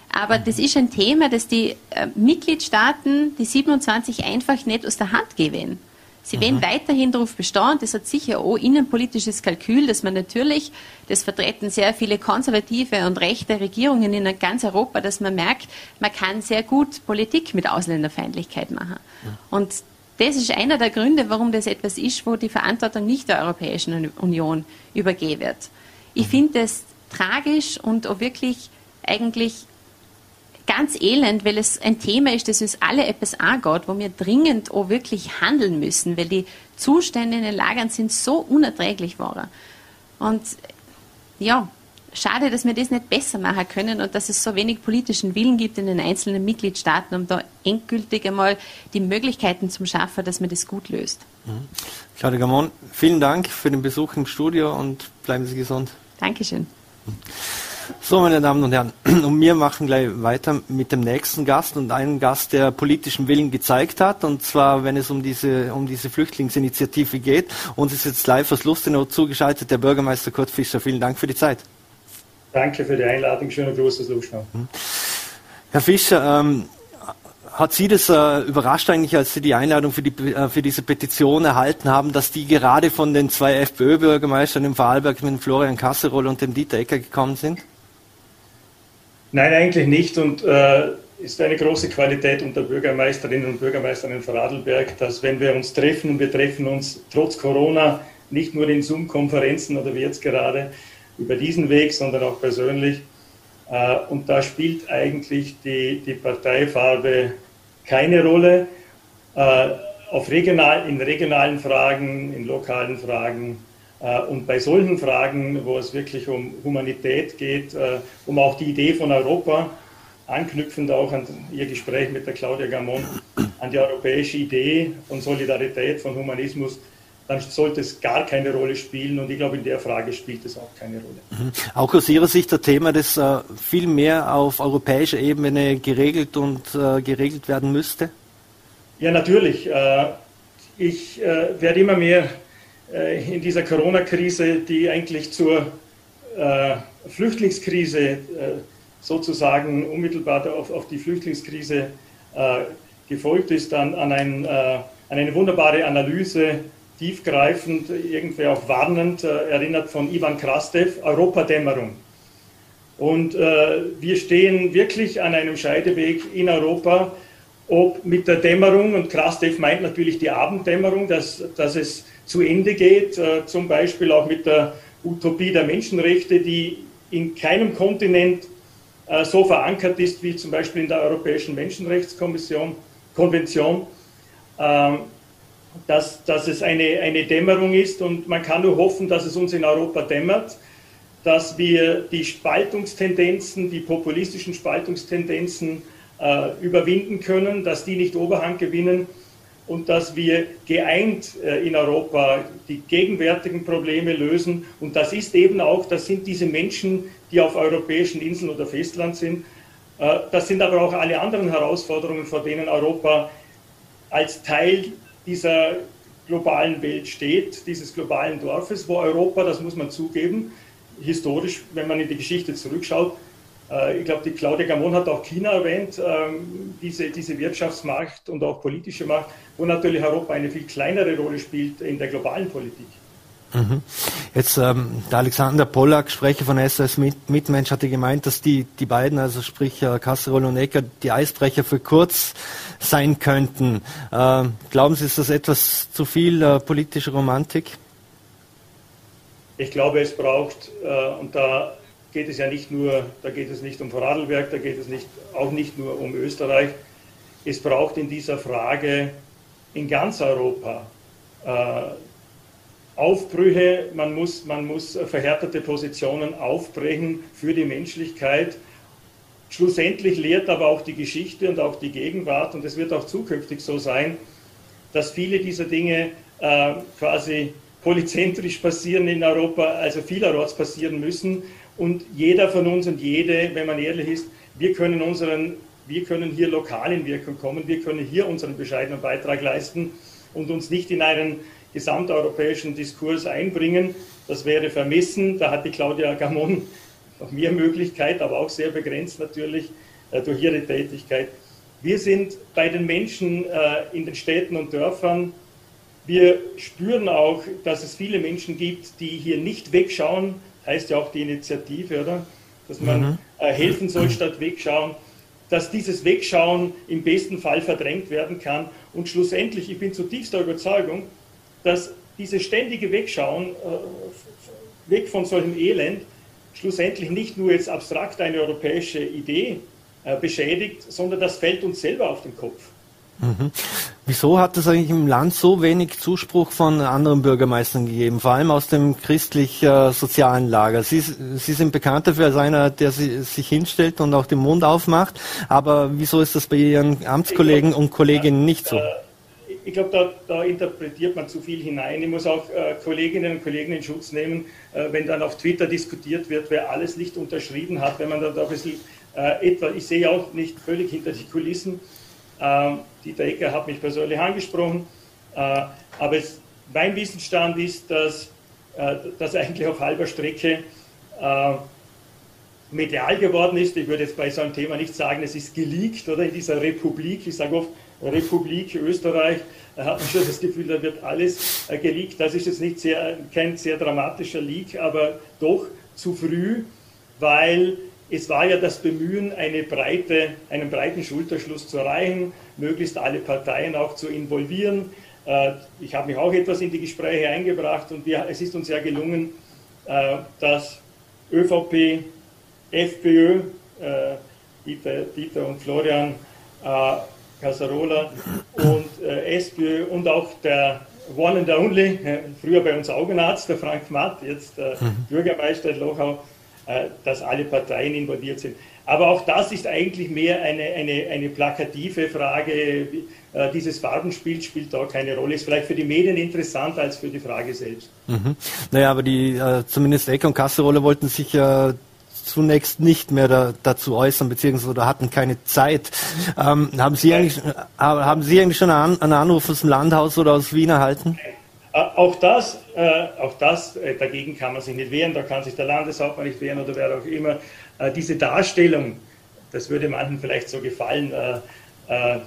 Speaker 3: Aber das ist ein Thema, das die äh, Mitgliedstaaten, die 27, einfach nicht aus der Hand geben. Sie mhm. werden weiterhin darauf bestehen. Das hat sicher auch innenpolitisches Kalkül, dass man natürlich, das vertreten sehr viele konservative und rechte Regierungen in ganz Europa, dass man merkt, man kann sehr gut Politik mit Ausländerfeindlichkeit machen. Mhm. Und das ist einer der Gründe, warum das etwas ist, wo die Verantwortung nicht der Europäischen Union übergeben wird. Ich mhm. finde es tragisch und auch wirklich eigentlich ganz elend, weil es ein Thema ist, das uns alle etwas angeht, wo wir dringend auch wirklich handeln müssen, weil die Zustände in den Lagern sind so unerträglich waren. Und ja, schade, dass wir das nicht besser machen können und dass es so wenig politischen Willen gibt in den einzelnen Mitgliedstaaten, um da endgültig einmal die Möglichkeiten zu schaffen, dass man das gut löst.
Speaker 1: Mhm. Claudia Gamon, vielen Dank für den Besuch im Studio und bleiben Sie gesund.
Speaker 3: Dankeschön.
Speaker 1: So, meine Damen und Herren, und wir machen gleich weiter mit dem nächsten Gast und einem Gast, der politischen Willen gezeigt hat, und zwar, wenn es um diese, um diese Flüchtlingsinitiative geht. Uns ist jetzt live aus Lustenau zugeschaltet der Bürgermeister Kurt Fischer. Vielen Dank für die Zeit.
Speaker 4: Danke für die Einladung. Schöner Gruß aus Lustenau.
Speaker 1: Herr Fischer, ähm, hat Sie das äh, überrascht eigentlich, als Sie die Einladung für, die, äh, für diese Petition erhalten haben, dass die gerade von den zwei FPÖ-Bürgermeistern im Vorarlberg mit Florian Kasserol und dem Dieter Ecker gekommen sind?
Speaker 4: Nein, eigentlich nicht. Und äh, ist eine große Qualität unter Bürgermeisterinnen und Bürgermeistern in Vorarlberg, dass wenn wir uns treffen, und wir treffen uns trotz Corona nicht nur in Zoom-Konferenzen oder wie jetzt gerade über diesen Weg, sondern auch persönlich. Äh, und da spielt eigentlich die, die Parteifarbe keine Rolle. Äh, auf regional, in regionalen Fragen, in lokalen Fragen äh, und bei solchen Fragen, wo es wirklich um Humanität geht, um auch die Idee von Europa, anknüpfend auch an Ihr Gespräch mit der Claudia Gamon, an die europäische Idee von Solidarität, von Humanismus, dann sollte es gar keine Rolle spielen. Und ich glaube, in der Frage spielt es auch keine Rolle.
Speaker 1: Mhm. Auch aus Ihrer Sicht ein Thema, das äh, viel mehr auf europäischer Ebene geregelt und äh, geregelt werden müsste?
Speaker 4: Ja, natürlich. Äh, ich äh, werde immer mehr äh, in dieser Corona-Krise, die eigentlich zur äh, Flüchtlingskrise sozusagen unmittelbar auf, auf die Flüchtlingskrise gefolgt ist, an, an, ein, an eine wunderbare Analyse tiefgreifend, irgendwie auch warnend äh, erinnert von Ivan Krastev, Europadämmerung. Und äh, wir stehen wirklich an einem Scheideweg in Europa, ob mit der Dämmerung, und Krastev meint natürlich die Abenddämmerung, dass, dass es zu Ende geht, äh, zum Beispiel auch mit der Utopie der Menschenrechte, die in keinem Kontinent äh, so verankert ist wie zum Beispiel in der Europäischen Menschenrechtskommission, Konvention. Ähm, dass, dass es eine, eine Dämmerung ist und man kann nur hoffen, dass es uns in Europa dämmert, dass wir die Spaltungstendenzen, die populistischen Spaltungstendenzen äh, überwinden können, dass die nicht Oberhand gewinnen und dass wir geeint äh, in Europa die gegenwärtigen Probleme lösen. Und das ist eben auch, das sind diese Menschen, die auf europäischen Inseln oder Festland sind. Äh, das sind aber auch alle anderen Herausforderungen, vor denen Europa als Teil dieser globalen Welt steht, dieses globalen Dorfes, wo Europa, das muss man zugeben, historisch, wenn man in die Geschichte zurückschaut, äh, ich glaube, die Claudia Gamon hat auch China erwähnt, ähm, diese, diese Wirtschaftsmacht und auch politische Macht, wo natürlich Europa eine viel kleinere Rolle spielt in der globalen Politik.
Speaker 1: Mhm. Jetzt ähm, der Alexander Pollack, Sprecher von SOS Mitmensch, hatte gemeint, dass die, die beiden, also sprich äh, Kasserol und Ecker, die Eisbrecher für kurz sein könnten. Äh, glauben Sie, ist das etwas zu viel äh, politische Romantik?
Speaker 4: Ich glaube, es braucht, äh, und da geht es ja nicht nur, da geht es nicht um Vorarlberg, da geht es nicht, auch nicht nur um Österreich. Es braucht in dieser Frage in ganz Europa äh, Aufbrüche, man muss, man muss verhärtete Positionen aufbrechen für die Menschlichkeit. Schlussendlich lehrt aber auch die Geschichte und auch die Gegenwart, und es wird auch zukünftig so sein, dass viele dieser Dinge äh, quasi polyzentrisch passieren in Europa, also vielerorts passieren müssen. Und jeder von uns und jede, wenn man ehrlich ist, wir können unseren, wir können hier lokal in Wirkung kommen, wir können hier unseren bescheidenen Beitrag leisten und uns nicht in einen gesamteuropäischen Diskurs einbringen. Das wäre vermessen. Da hat die Claudia Gamon noch mehr Möglichkeit, aber auch sehr begrenzt natürlich äh, durch ihre Tätigkeit. Wir sind bei den Menschen äh, in den Städten und Dörfern. Wir spüren auch, dass es viele Menschen gibt, die hier nicht wegschauen. Heißt ja auch die Initiative, oder? Dass man mhm. Äh, helfen soll statt wegschauen. Dass dieses Wegschauen im besten Fall verdrängt werden kann. Und schlussendlich, ich bin zutiefst der Überzeugung, dass dieses ständige Wegschauen, äh, weg von solchem Elend, schlussendlich nicht nur jetzt abstrakt eine europäische Idee äh, beschädigt, sondern das fällt uns selber auf den Kopf.
Speaker 1: Mhm. Wieso hat es eigentlich im Land so wenig Zuspruch von anderen Bürgermeistern gegeben, vor allem aus dem christlich-sozialen Lager? Sie, Sie, sind bekannt dafür als einer, der sich hinstellt und auch den Mund aufmacht, aber wieso ist das bei Ihren Amtskollegen und Kolleginnen nicht so?
Speaker 4: Ich glaube, da, da, interpretiert man zu viel hinein. Ich muss auch äh, Kolleginnen und Kollegen in Schutz nehmen, äh, wenn dann auf Twitter diskutiert wird, wer alles nicht unterschrieben hat, wenn man dann da ein bisschen äh, etwa, ich sehe auch nicht völlig hinter die Kulissen. Ähm, Dieter Ecker hat mich persönlich angesprochen, äh, aber es, mein Wissensstand ist, dass äh, das eigentlich auf halber Strecke äh, medial geworden ist. Ich würde jetzt bei so einem Thema nicht sagen, es ist geleakt oder in dieser Republik. Ich sage oft, Republik Österreich, da hat man schon das Gefühl, da wird alles äh, geleakt. Das ist jetzt nicht sehr, kein sehr dramatischer Leak, aber doch zu früh, weil es war ja das Bemühen, eine breite, einen breiten Schulterschluss zu erreichen, möglichst alle Parteien auch zu involvieren. Äh, ich habe mich auch etwas in die Gespräche eingebracht und wir, es ist uns ja gelungen, äh, dass ÖVP, FPÖ, Dieter, Dieter und Florian Casarola und SPÖ und auch der One and Only, früher bei uns Augenarzt, der Frank Matt, jetzt mhm. Bürgermeister in Lochau, dass alle Parteien involviert sind. Aber auch das ist eigentlich mehr eine, eine, eine plakative Frage. Äh, dieses Farbenspiel spielt da keine Rolle. Ist vielleicht für die Medien interessanter als für die Frage selbst.
Speaker 1: Mhm. Naja, aber die, äh, zumindest Eck und Kasserolle wollten sich ja zunächst nicht mehr da, dazu äußern, beziehungsweise hatten keine Zeit. Ähm, haben, Sie eigentlich, äh, haben Sie eigentlich schon einen, Anruf aus dem Landhaus oder aus Wien erhalten?
Speaker 4: Äh, auch das, äh, auch das dagegen kann man sich nicht wehren, da kann sich der Landeshauptmann nicht wehren oder wer auch immer. Diese Darstellung, das würde manchen vielleicht so gefallen, äh, äh,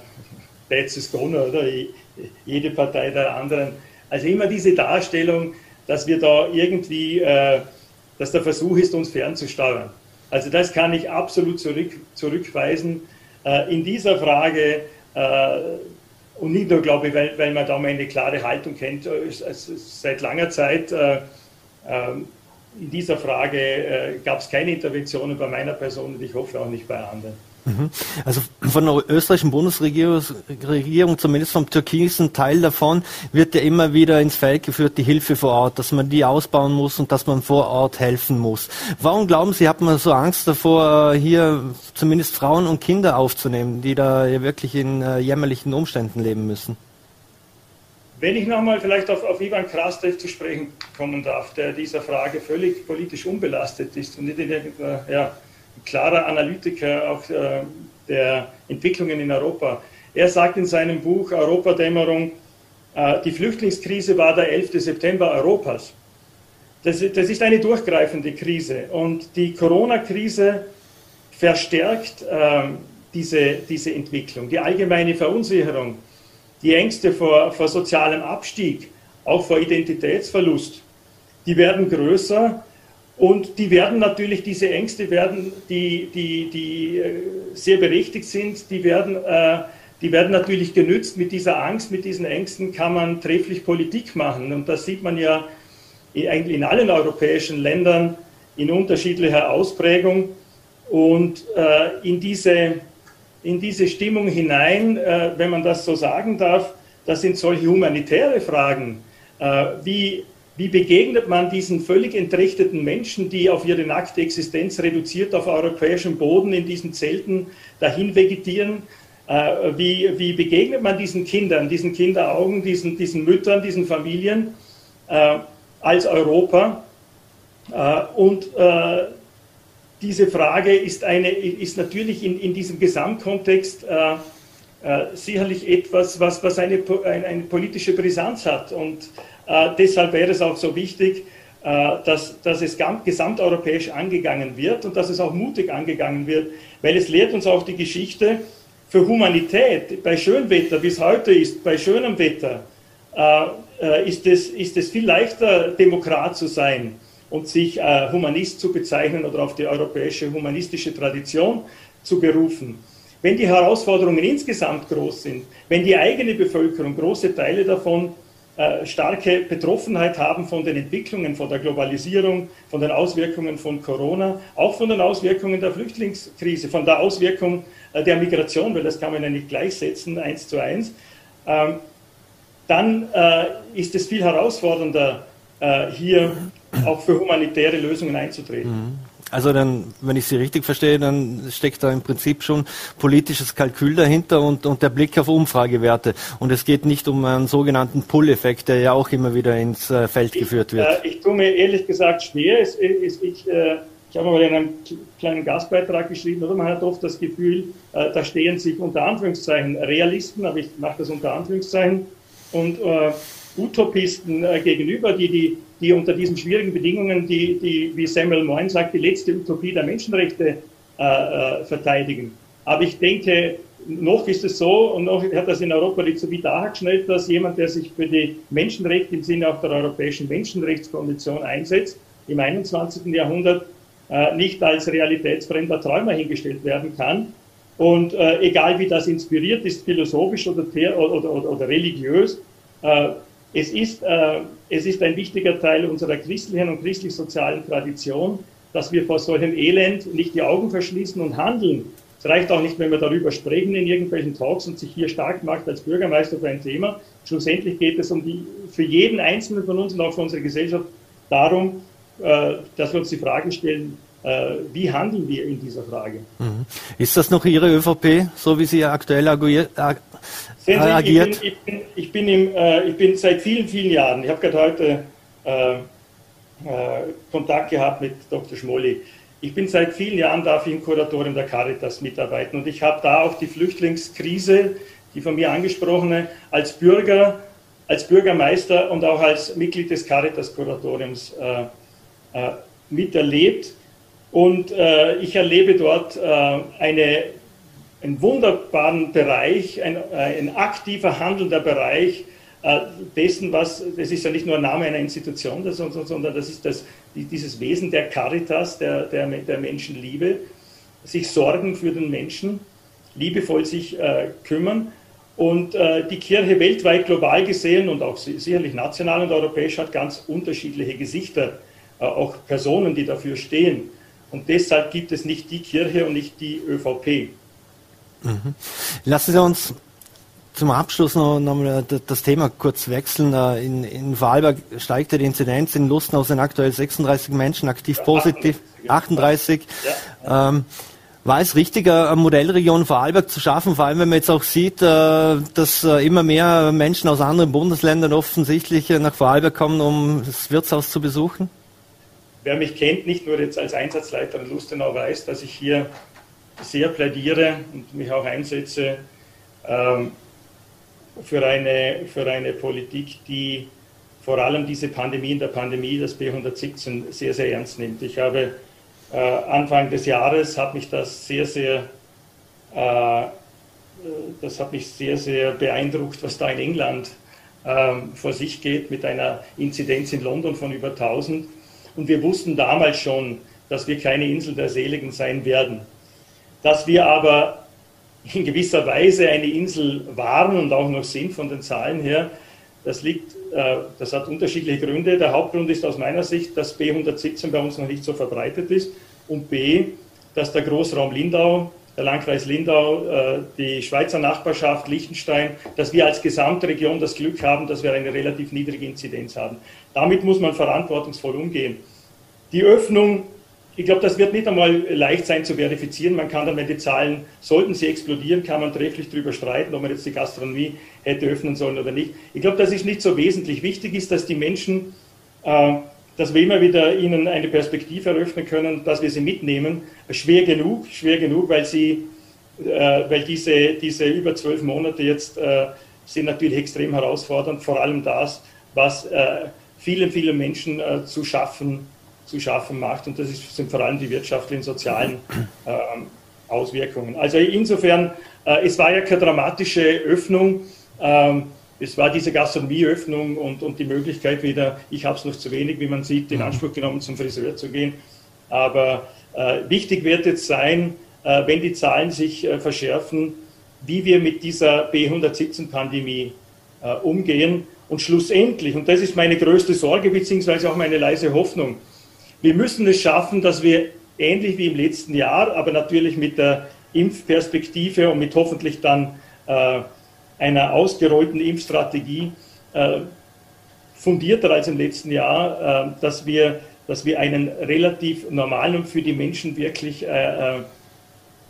Speaker 4: Berlusconi oder jede Partei der anderen. Also immer diese Darstellung, dass wir da irgendwie, äh, dass der Versuch ist, uns fernzusteuern. Also das kann ich absolut zurück, zurückweisen. Äh, in dieser Frage äh, und nicht nur, glaube ich, weil, weil man da mal eine klare Haltung kennt, äh, seit langer Zeit ähm, in dieser Frage äh, gab es keine Interventionen bei meiner Person und ich hoffe auch nicht bei anderen.
Speaker 1: Mhm. Also von der österreichischen Bundesregierung, zumindest vom türkisen Teil davon, wird ja immer wieder ins Feld geführt, die Hilfe vor Ort, dass man die ausbauen muss und dass man vor Ort helfen muss. Warum glauben Sie, hat man so Angst davor, hier zumindest Frauen und Kinder aufzunehmen, die da wirklich in äh, jämmerlichen Umständen leben müssen?
Speaker 4: Wenn ich nochmal vielleicht auf, auf Ivan Krastev zu sprechen kommen darf, der dieser Frage völlig politisch unbelastet ist und nicht in irgendeiner, ja, klarer Analytiker auch äh, der Entwicklungen in Europa. Er sagt in seinem Buch Europadämmerung, äh, die Flüchtlingskrise war der 11. September Europas. Das, das ist eine durchgreifende Krise und die Corona-Krise verstärkt äh, diese, diese Entwicklung, die allgemeine Verunsicherung die Ängste vor, vor sozialem Abstieg, auch vor Identitätsverlust, die werden größer und die werden natürlich, diese Ängste werden, die, die, die äh, sehr berechtigt sind, die werden, äh, die werden natürlich genützt. Mit dieser Angst, mit diesen Ängsten kann man trefflich Politik machen. Und das sieht man ja eigentlich in allen europäischen Ländern in unterschiedlicher Ausprägung. Und äh, in diese in diese Stimmung hinein, wenn man das so sagen darf. Das sind solche humanitäre Fragen. Wie, wie begegnet man diesen völlig entrechteten Menschen, die auf ihre nackte Existenz reduziert auf europäischem Boden in diesen Zelten dahin vegetieren? Äh, wie, wie begegnet man diesen Kindern, diesen Kinderaugen, diesen, diesen Müttern, diesen Familien äh, als Europa? Äh, und diese Frage ist, eine, ist natürlich in, in diesem Gesamtkontext sicherlich etwas, was, was eine, eine, politische Brisanz hat. Und deshalb wäre es auch so wichtig, äh, dass, dass es gesamteuropäisch angegangen wird und dass es auch mutig angegangen wird, weil es lehrt uns auch die Geschichte für Humanität bei Schönwetter, wie es heute ist, bei schönem Wetter, äh, äh, ist, es, ist es viel leichter, Demokrat zu sein und sich äh, Humanist zu bezeichnen oder auf die europäische humanistische Tradition zu berufen. Wenn die Herausforderungen insgesamt groß sind, wenn die eigene Bevölkerung, große Teile davon, äh, starke Betroffenheit haben von den Entwicklungen, von der Globalisierung, von den Auswirkungen von Corona, auch von den Auswirkungen der Flüchtlingskrise, von der Auswirkung äh, der Migration, weil das kann man ja nicht gleichsetzen, eins zu eins, ähm, dann äh, ist es viel herausfordernder, hier auch für humanitäre Lösungen einzutreten. Mhm.
Speaker 1: Also dann, wenn ich Sie richtig verstehe, dann steckt da im Prinzip schon politisches Kalkül dahinter und, und der Blick auf Umfragewerte. Und es geht nicht um einen sogenannten Pull-Effekt, der ja auch immer wieder ins äh, Feld ich, geführt wird.
Speaker 4: Äh, ich tue mir ehrlich gesagt schwer. Es, es, ich, äh, ich habe mal in einem kleinen Gastbeitrag geschrieben, oder man hat oft das Gefühl, äh, da stehen sich unter Anführungszeichen Realisten, aber ich mache das unter Anführungszeichen, und äh, Utopisten äh, gegenüber, die, die, die unter diesen schwierigen Bedingungen, die, die, wie Samuel Moyn sagt, die letzte Utopie der Menschenrechte äh, äh, verteidigen. Aber ich denke, noch ist es so, und noch hat das in Europa so wie dargestellt, dass jemand, der sich für die Menschenrechte im Sinne auch der Europäischen Menschenrechtskonvention einsetzt, im 21. Jahrhundert äh, nicht als realitätsfremder Träumer hingestellt werden kann. Und äh, egal wie das inspiriert ist, philosophisch oder, oder, oder, oder religiös, äh, es, ist, äh, es ist ein wichtiger Teil unserer christlichen und christlich-sozialen Tradition, dass wir vor solchem Elend nicht die Augen verschließen und handeln. Es reicht auch nicht, wenn wir darüber sprechen in irgendwelchen Talks und sich hier stark macht als Bürgermeister für ein Thema. Schlussendlich geht es um die, für jeden Einzelnen von uns und auch für unsere Gesellschaft darum, äh, dass wir uns die Fragen stellen, äh, wie handeln wir in dieser Frage.
Speaker 1: Mhm. Ist das noch Ihre ÖVP, so wie sie aktuell agiert?
Speaker 4: Sie, ich, bin, ich, bin, ich, bin im, äh, ich bin seit vielen, vielen Jahren, ich habe gerade heute äh, äh, Kontakt gehabt mit Dr. Schmolli. Ich bin seit vielen Jahren darf ich im Kuratorium der Caritas mitarbeiten und ich habe da auch die Flüchtlingskrise, die von mir angesprochene, als Bürger, als Bürgermeister und auch als Mitglied des Caritas-Kuratoriums äh, äh, miterlebt. Und äh, ich erlebe dort eine, einen wunderbaren Bereich, ein, ein aktiver, handelnder Bereich äh, dessen, was, das ist ja nicht nur ein Name einer Institution, das, sondern das ist das, dieses Wesen der Caritas, der, der, der Menschenliebe, sich sorgen für den Menschen, liebevoll sich äh, kümmern. Und äh, die Kirche weltweit global gesehen und auch sicherlich national und europäisch hat ganz unterschiedliche Gesichter, äh, auch Personen, die dafür stehen. Und deshalb gibt es nicht die Kirche und nicht die ÖVP.
Speaker 1: Mhm. Lassen Sie uns zum Abschluss noch, noch mal das Thema kurz wechseln. Äh, in, in Vorarlberg steigt die Inzidenz, in Lustenau sind aktuell 36 Menschen aktiv positiv, 38. Ja. Ähm, war es richtig, eine Modellregion Vorarlberg zu schaffen, vor allem wenn man jetzt auch sieht, äh, dass äh, immer mehr Menschen aus anderen Bundesländern offensichtlich nach Vorarlberg kommen, um das Wirtshaus zu besuchen?
Speaker 4: Wer mich kennt, nicht nur jetzt als Einsatzleiter in Lustenau, weiß, dass ich hier sehr plädiere und mich auch einsetze, ähm, für eine, für eine Politik, die vor allem diese Pandemie in der Pandemie, das B117, sehr, sehr ernst nimmt. Ich habe äh, Anfang des Jahres hat mich das sehr, sehr, äh, das hat mich sehr, sehr beeindruckt, was da in England äh, vor sich geht mit einer Inzidenz in London von über 1000. Und wir wussten damals schon, dass wir keine Insel der Seligen sein werden. Dass wir aber in gewisser Weise eine Insel waren und auch noch sind von den Zahlen her. Das liegt, äh, das hat unterschiedliche Gründe. Der Hauptgrund ist aus meiner Sicht, dass B117 bei uns noch nicht so verbreitet ist und B, dass der Großraum Lindau, der Landkreis Lindau, äh, die Schweizer Nachbarschaft, Liechtenstein, dass wir als Gesamtregion das Glück haben, dass wir eine relativ niedrige Inzidenz haben. Damit muss man verantwortungsvoll umgehen. Die Öffnung ich glaube, das wird nicht einmal leicht sein zu verifizieren. Man kann dann, wenn die Zahlen, sollten sie explodieren, kann man trefflich darüber streiten, ob man jetzt die Gastronomie hätte öffnen sollen oder nicht. Ich glaube, das ist nicht so wesentlich. Wichtig ist, dass die Menschen, äh, dass wir immer wieder ihnen eine Perspektive eröffnen können, dass wir sie mitnehmen. Schwer genug, schwer genug, weil sie, äh, weil diese, diese über zwölf Monate jetzt äh, sind natürlich extrem herausfordernd. Vor allem das, was vielen, vielen Menschen zu schaffen zu schaffen macht. Und das ist, sind vor allem die wirtschaftlichen, sozialen äh, Auswirkungen. Also insofern, äh, es war ja keine dramatische Öffnung. Ähm, es war diese Gastronomieöffnung und, und die Möglichkeit wieder, ich habe es noch zu wenig, wie man sieht, in mhm. Anspruch genommen, zum Friseur zu gehen. Aber äh, wichtig wird jetzt sein, äh, wenn die Zahlen sich äh, verschärfen, wie wir mit dieser B117-Pandemie äh, umgehen. Und schlussendlich, und das ist meine größte Sorge, beziehungsweise auch meine leise Hoffnung, wir müssen es schaffen, dass wir ähnlich wie im letzten Jahr, aber natürlich mit der Impfperspektive und mit hoffentlich dann äh, einer ausgerollten Impfstrategie äh, fundierter als im letzten Jahr, äh, dass, wir, dass wir einen relativ normalen und für die Menschen wirklich äh, äh,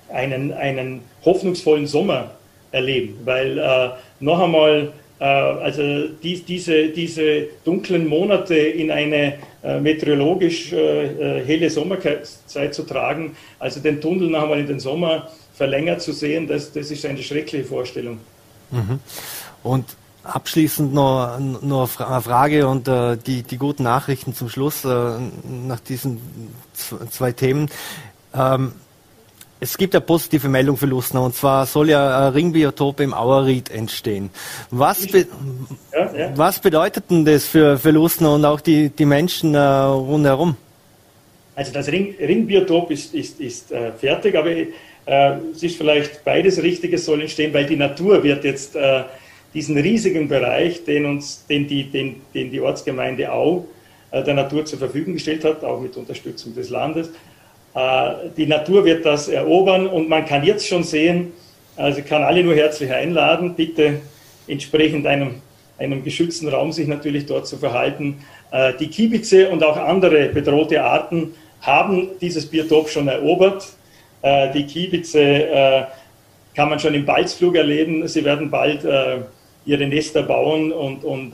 Speaker 4: einen, einen hoffnungsvollen Sommer erleben. Weil äh, noch einmal also die, diese, diese dunklen Monate in eine äh, meteorologisch äh, helle Sommerzeit zu tragen, also den Tunnel noch einmal in den Sommer verlängert zu sehen, das, das ist eine schreckliche Vorstellung.
Speaker 1: Mhm. Und abschließend noch, noch eine Frage und äh, die, die guten Nachrichten zum Schluss äh, nach diesen zwei Themen. Ähm, es gibt eine positive Meldung für Lustenau und zwar soll ja ein Ringbiotop im Auerried entstehen. Was, be ja, ja. was bedeutet denn das für, für Lustenau und auch die, die Menschen äh, rundherum?
Speaker 4: Also das Ring, Ringbiotop ist, ist, ist äh, fertig, aber äh, es ist vielleicht beides Richtiges soll entstehen, weil die Natur wird jetzt äh, diesen riesigen Bereich, den uns, den die, den, den die Ortsgemeinde Au äh, der Natur zur Verfügung gestellt hat, auch mit Unterstützung des Landes, die Natur wird das erobern und man kann jetzt schon sehen, also ich kann alle nur herzlich einladen, bitte entsprechend einem, einem geschützten Raum sich natürlich dort zu verhalten. Äh, die Kiebize und auch andere bedrohte Arten haben dieses Biotop schon erobert. Äh, die Kiebize äh, kann man schon im Balzflug erleben. Sie werden bald ihre Nester bauen und, und,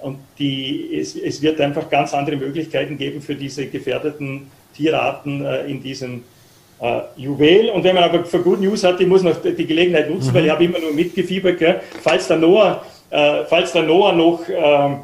Speaker 4: und die, es, es wird einfach ganz andere Möglichkeiten geben für diese gefährdeten Tierarten in diesem Juwel. Und wenn man aber für Good News hat, ich muss noch die Gelegenheit nutzen, mhm. weil ich habe immer nur mitgefiebert, gell? falls der Noah, falls der Noah noch ähm,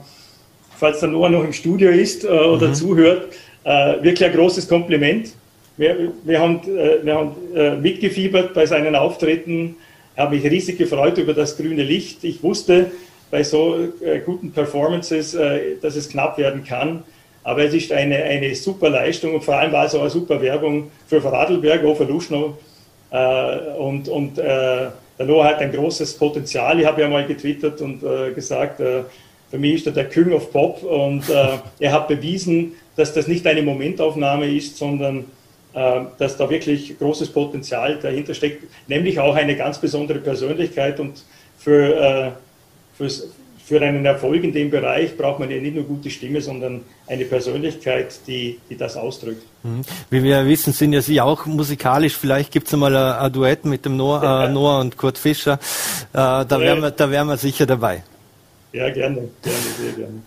Speaker 4: falls der Noah noch im Studio ist äh, oder mhm. zuhört, äh, wirklich ein großes Kompliment. Wir, wir haben, äh, wir haben äh, mitgefiebert bei seinen Auftritten, habe mich riesig gefreut über das grüne Licht. Ich wusste bei so äh, guten Performances, äh, dass es knapp werden kann. Aber es ist eine, eine super Leistung und vor allem war es auch eine super Werbung für Vorarlberg, auch für Luschnow. und und der Noah hat ein großes Potenzial. Ich habe ja mal getwittert und gesagt, für mich ist er der King of Pop und äh, er hat bewiesen, dass das nicht eine Momentaufnahme ist, sondern äh, dass da wirklich großes Potenzial dahinter steckt, nämlich auch eine ganz besondere Persönlichkeit und für, äh, für einen Erfolg in dem Bereich braucht man ja nicht nur gute Stimme, sondern eine Persönlichkeit, die, die das ausdrückt.
Speaker 1: Mhm. Wie wir wissen, sind ja Sie auch musikalisch. Vielleicht gibt es mal ein, ein, Duett mit dem Noah, äh, Noah und Kurt Fischer. Äh, da, wären wir, da wären wir sicher dabei.
Speaker 4: Ja, gerne, gerne, sehr gerne.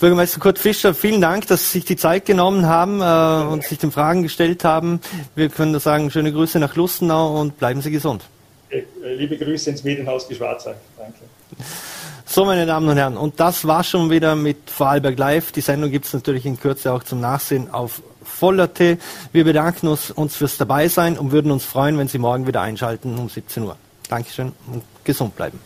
Speaker 1: Bürgermeister Kurt Fischer, vielen Dank, dass Sie sich die Zeit genommen haben äh, und sich den Fragen gestellt haben. Wir können nur sagen, schöne Grüße nach Lustenau und bleiben Sie gesund.
Speaker 4: Äh, liebe Grüße ins Medienhaus Geschwarzer. Danke.
Speaker 1: So, meine Damen und Herren, und das war schon wieder mit Vorarlberg Live. Die Sendung gibt es natürlich in Kürze auch zum Nachsehen auf Vollerte. Wir bedanken uns, uns fürs Dabeisein und würden uns freuen, wenn Sie morgen wieder einschalten um 17 Uhr. Dankeschön und gesund bleiben.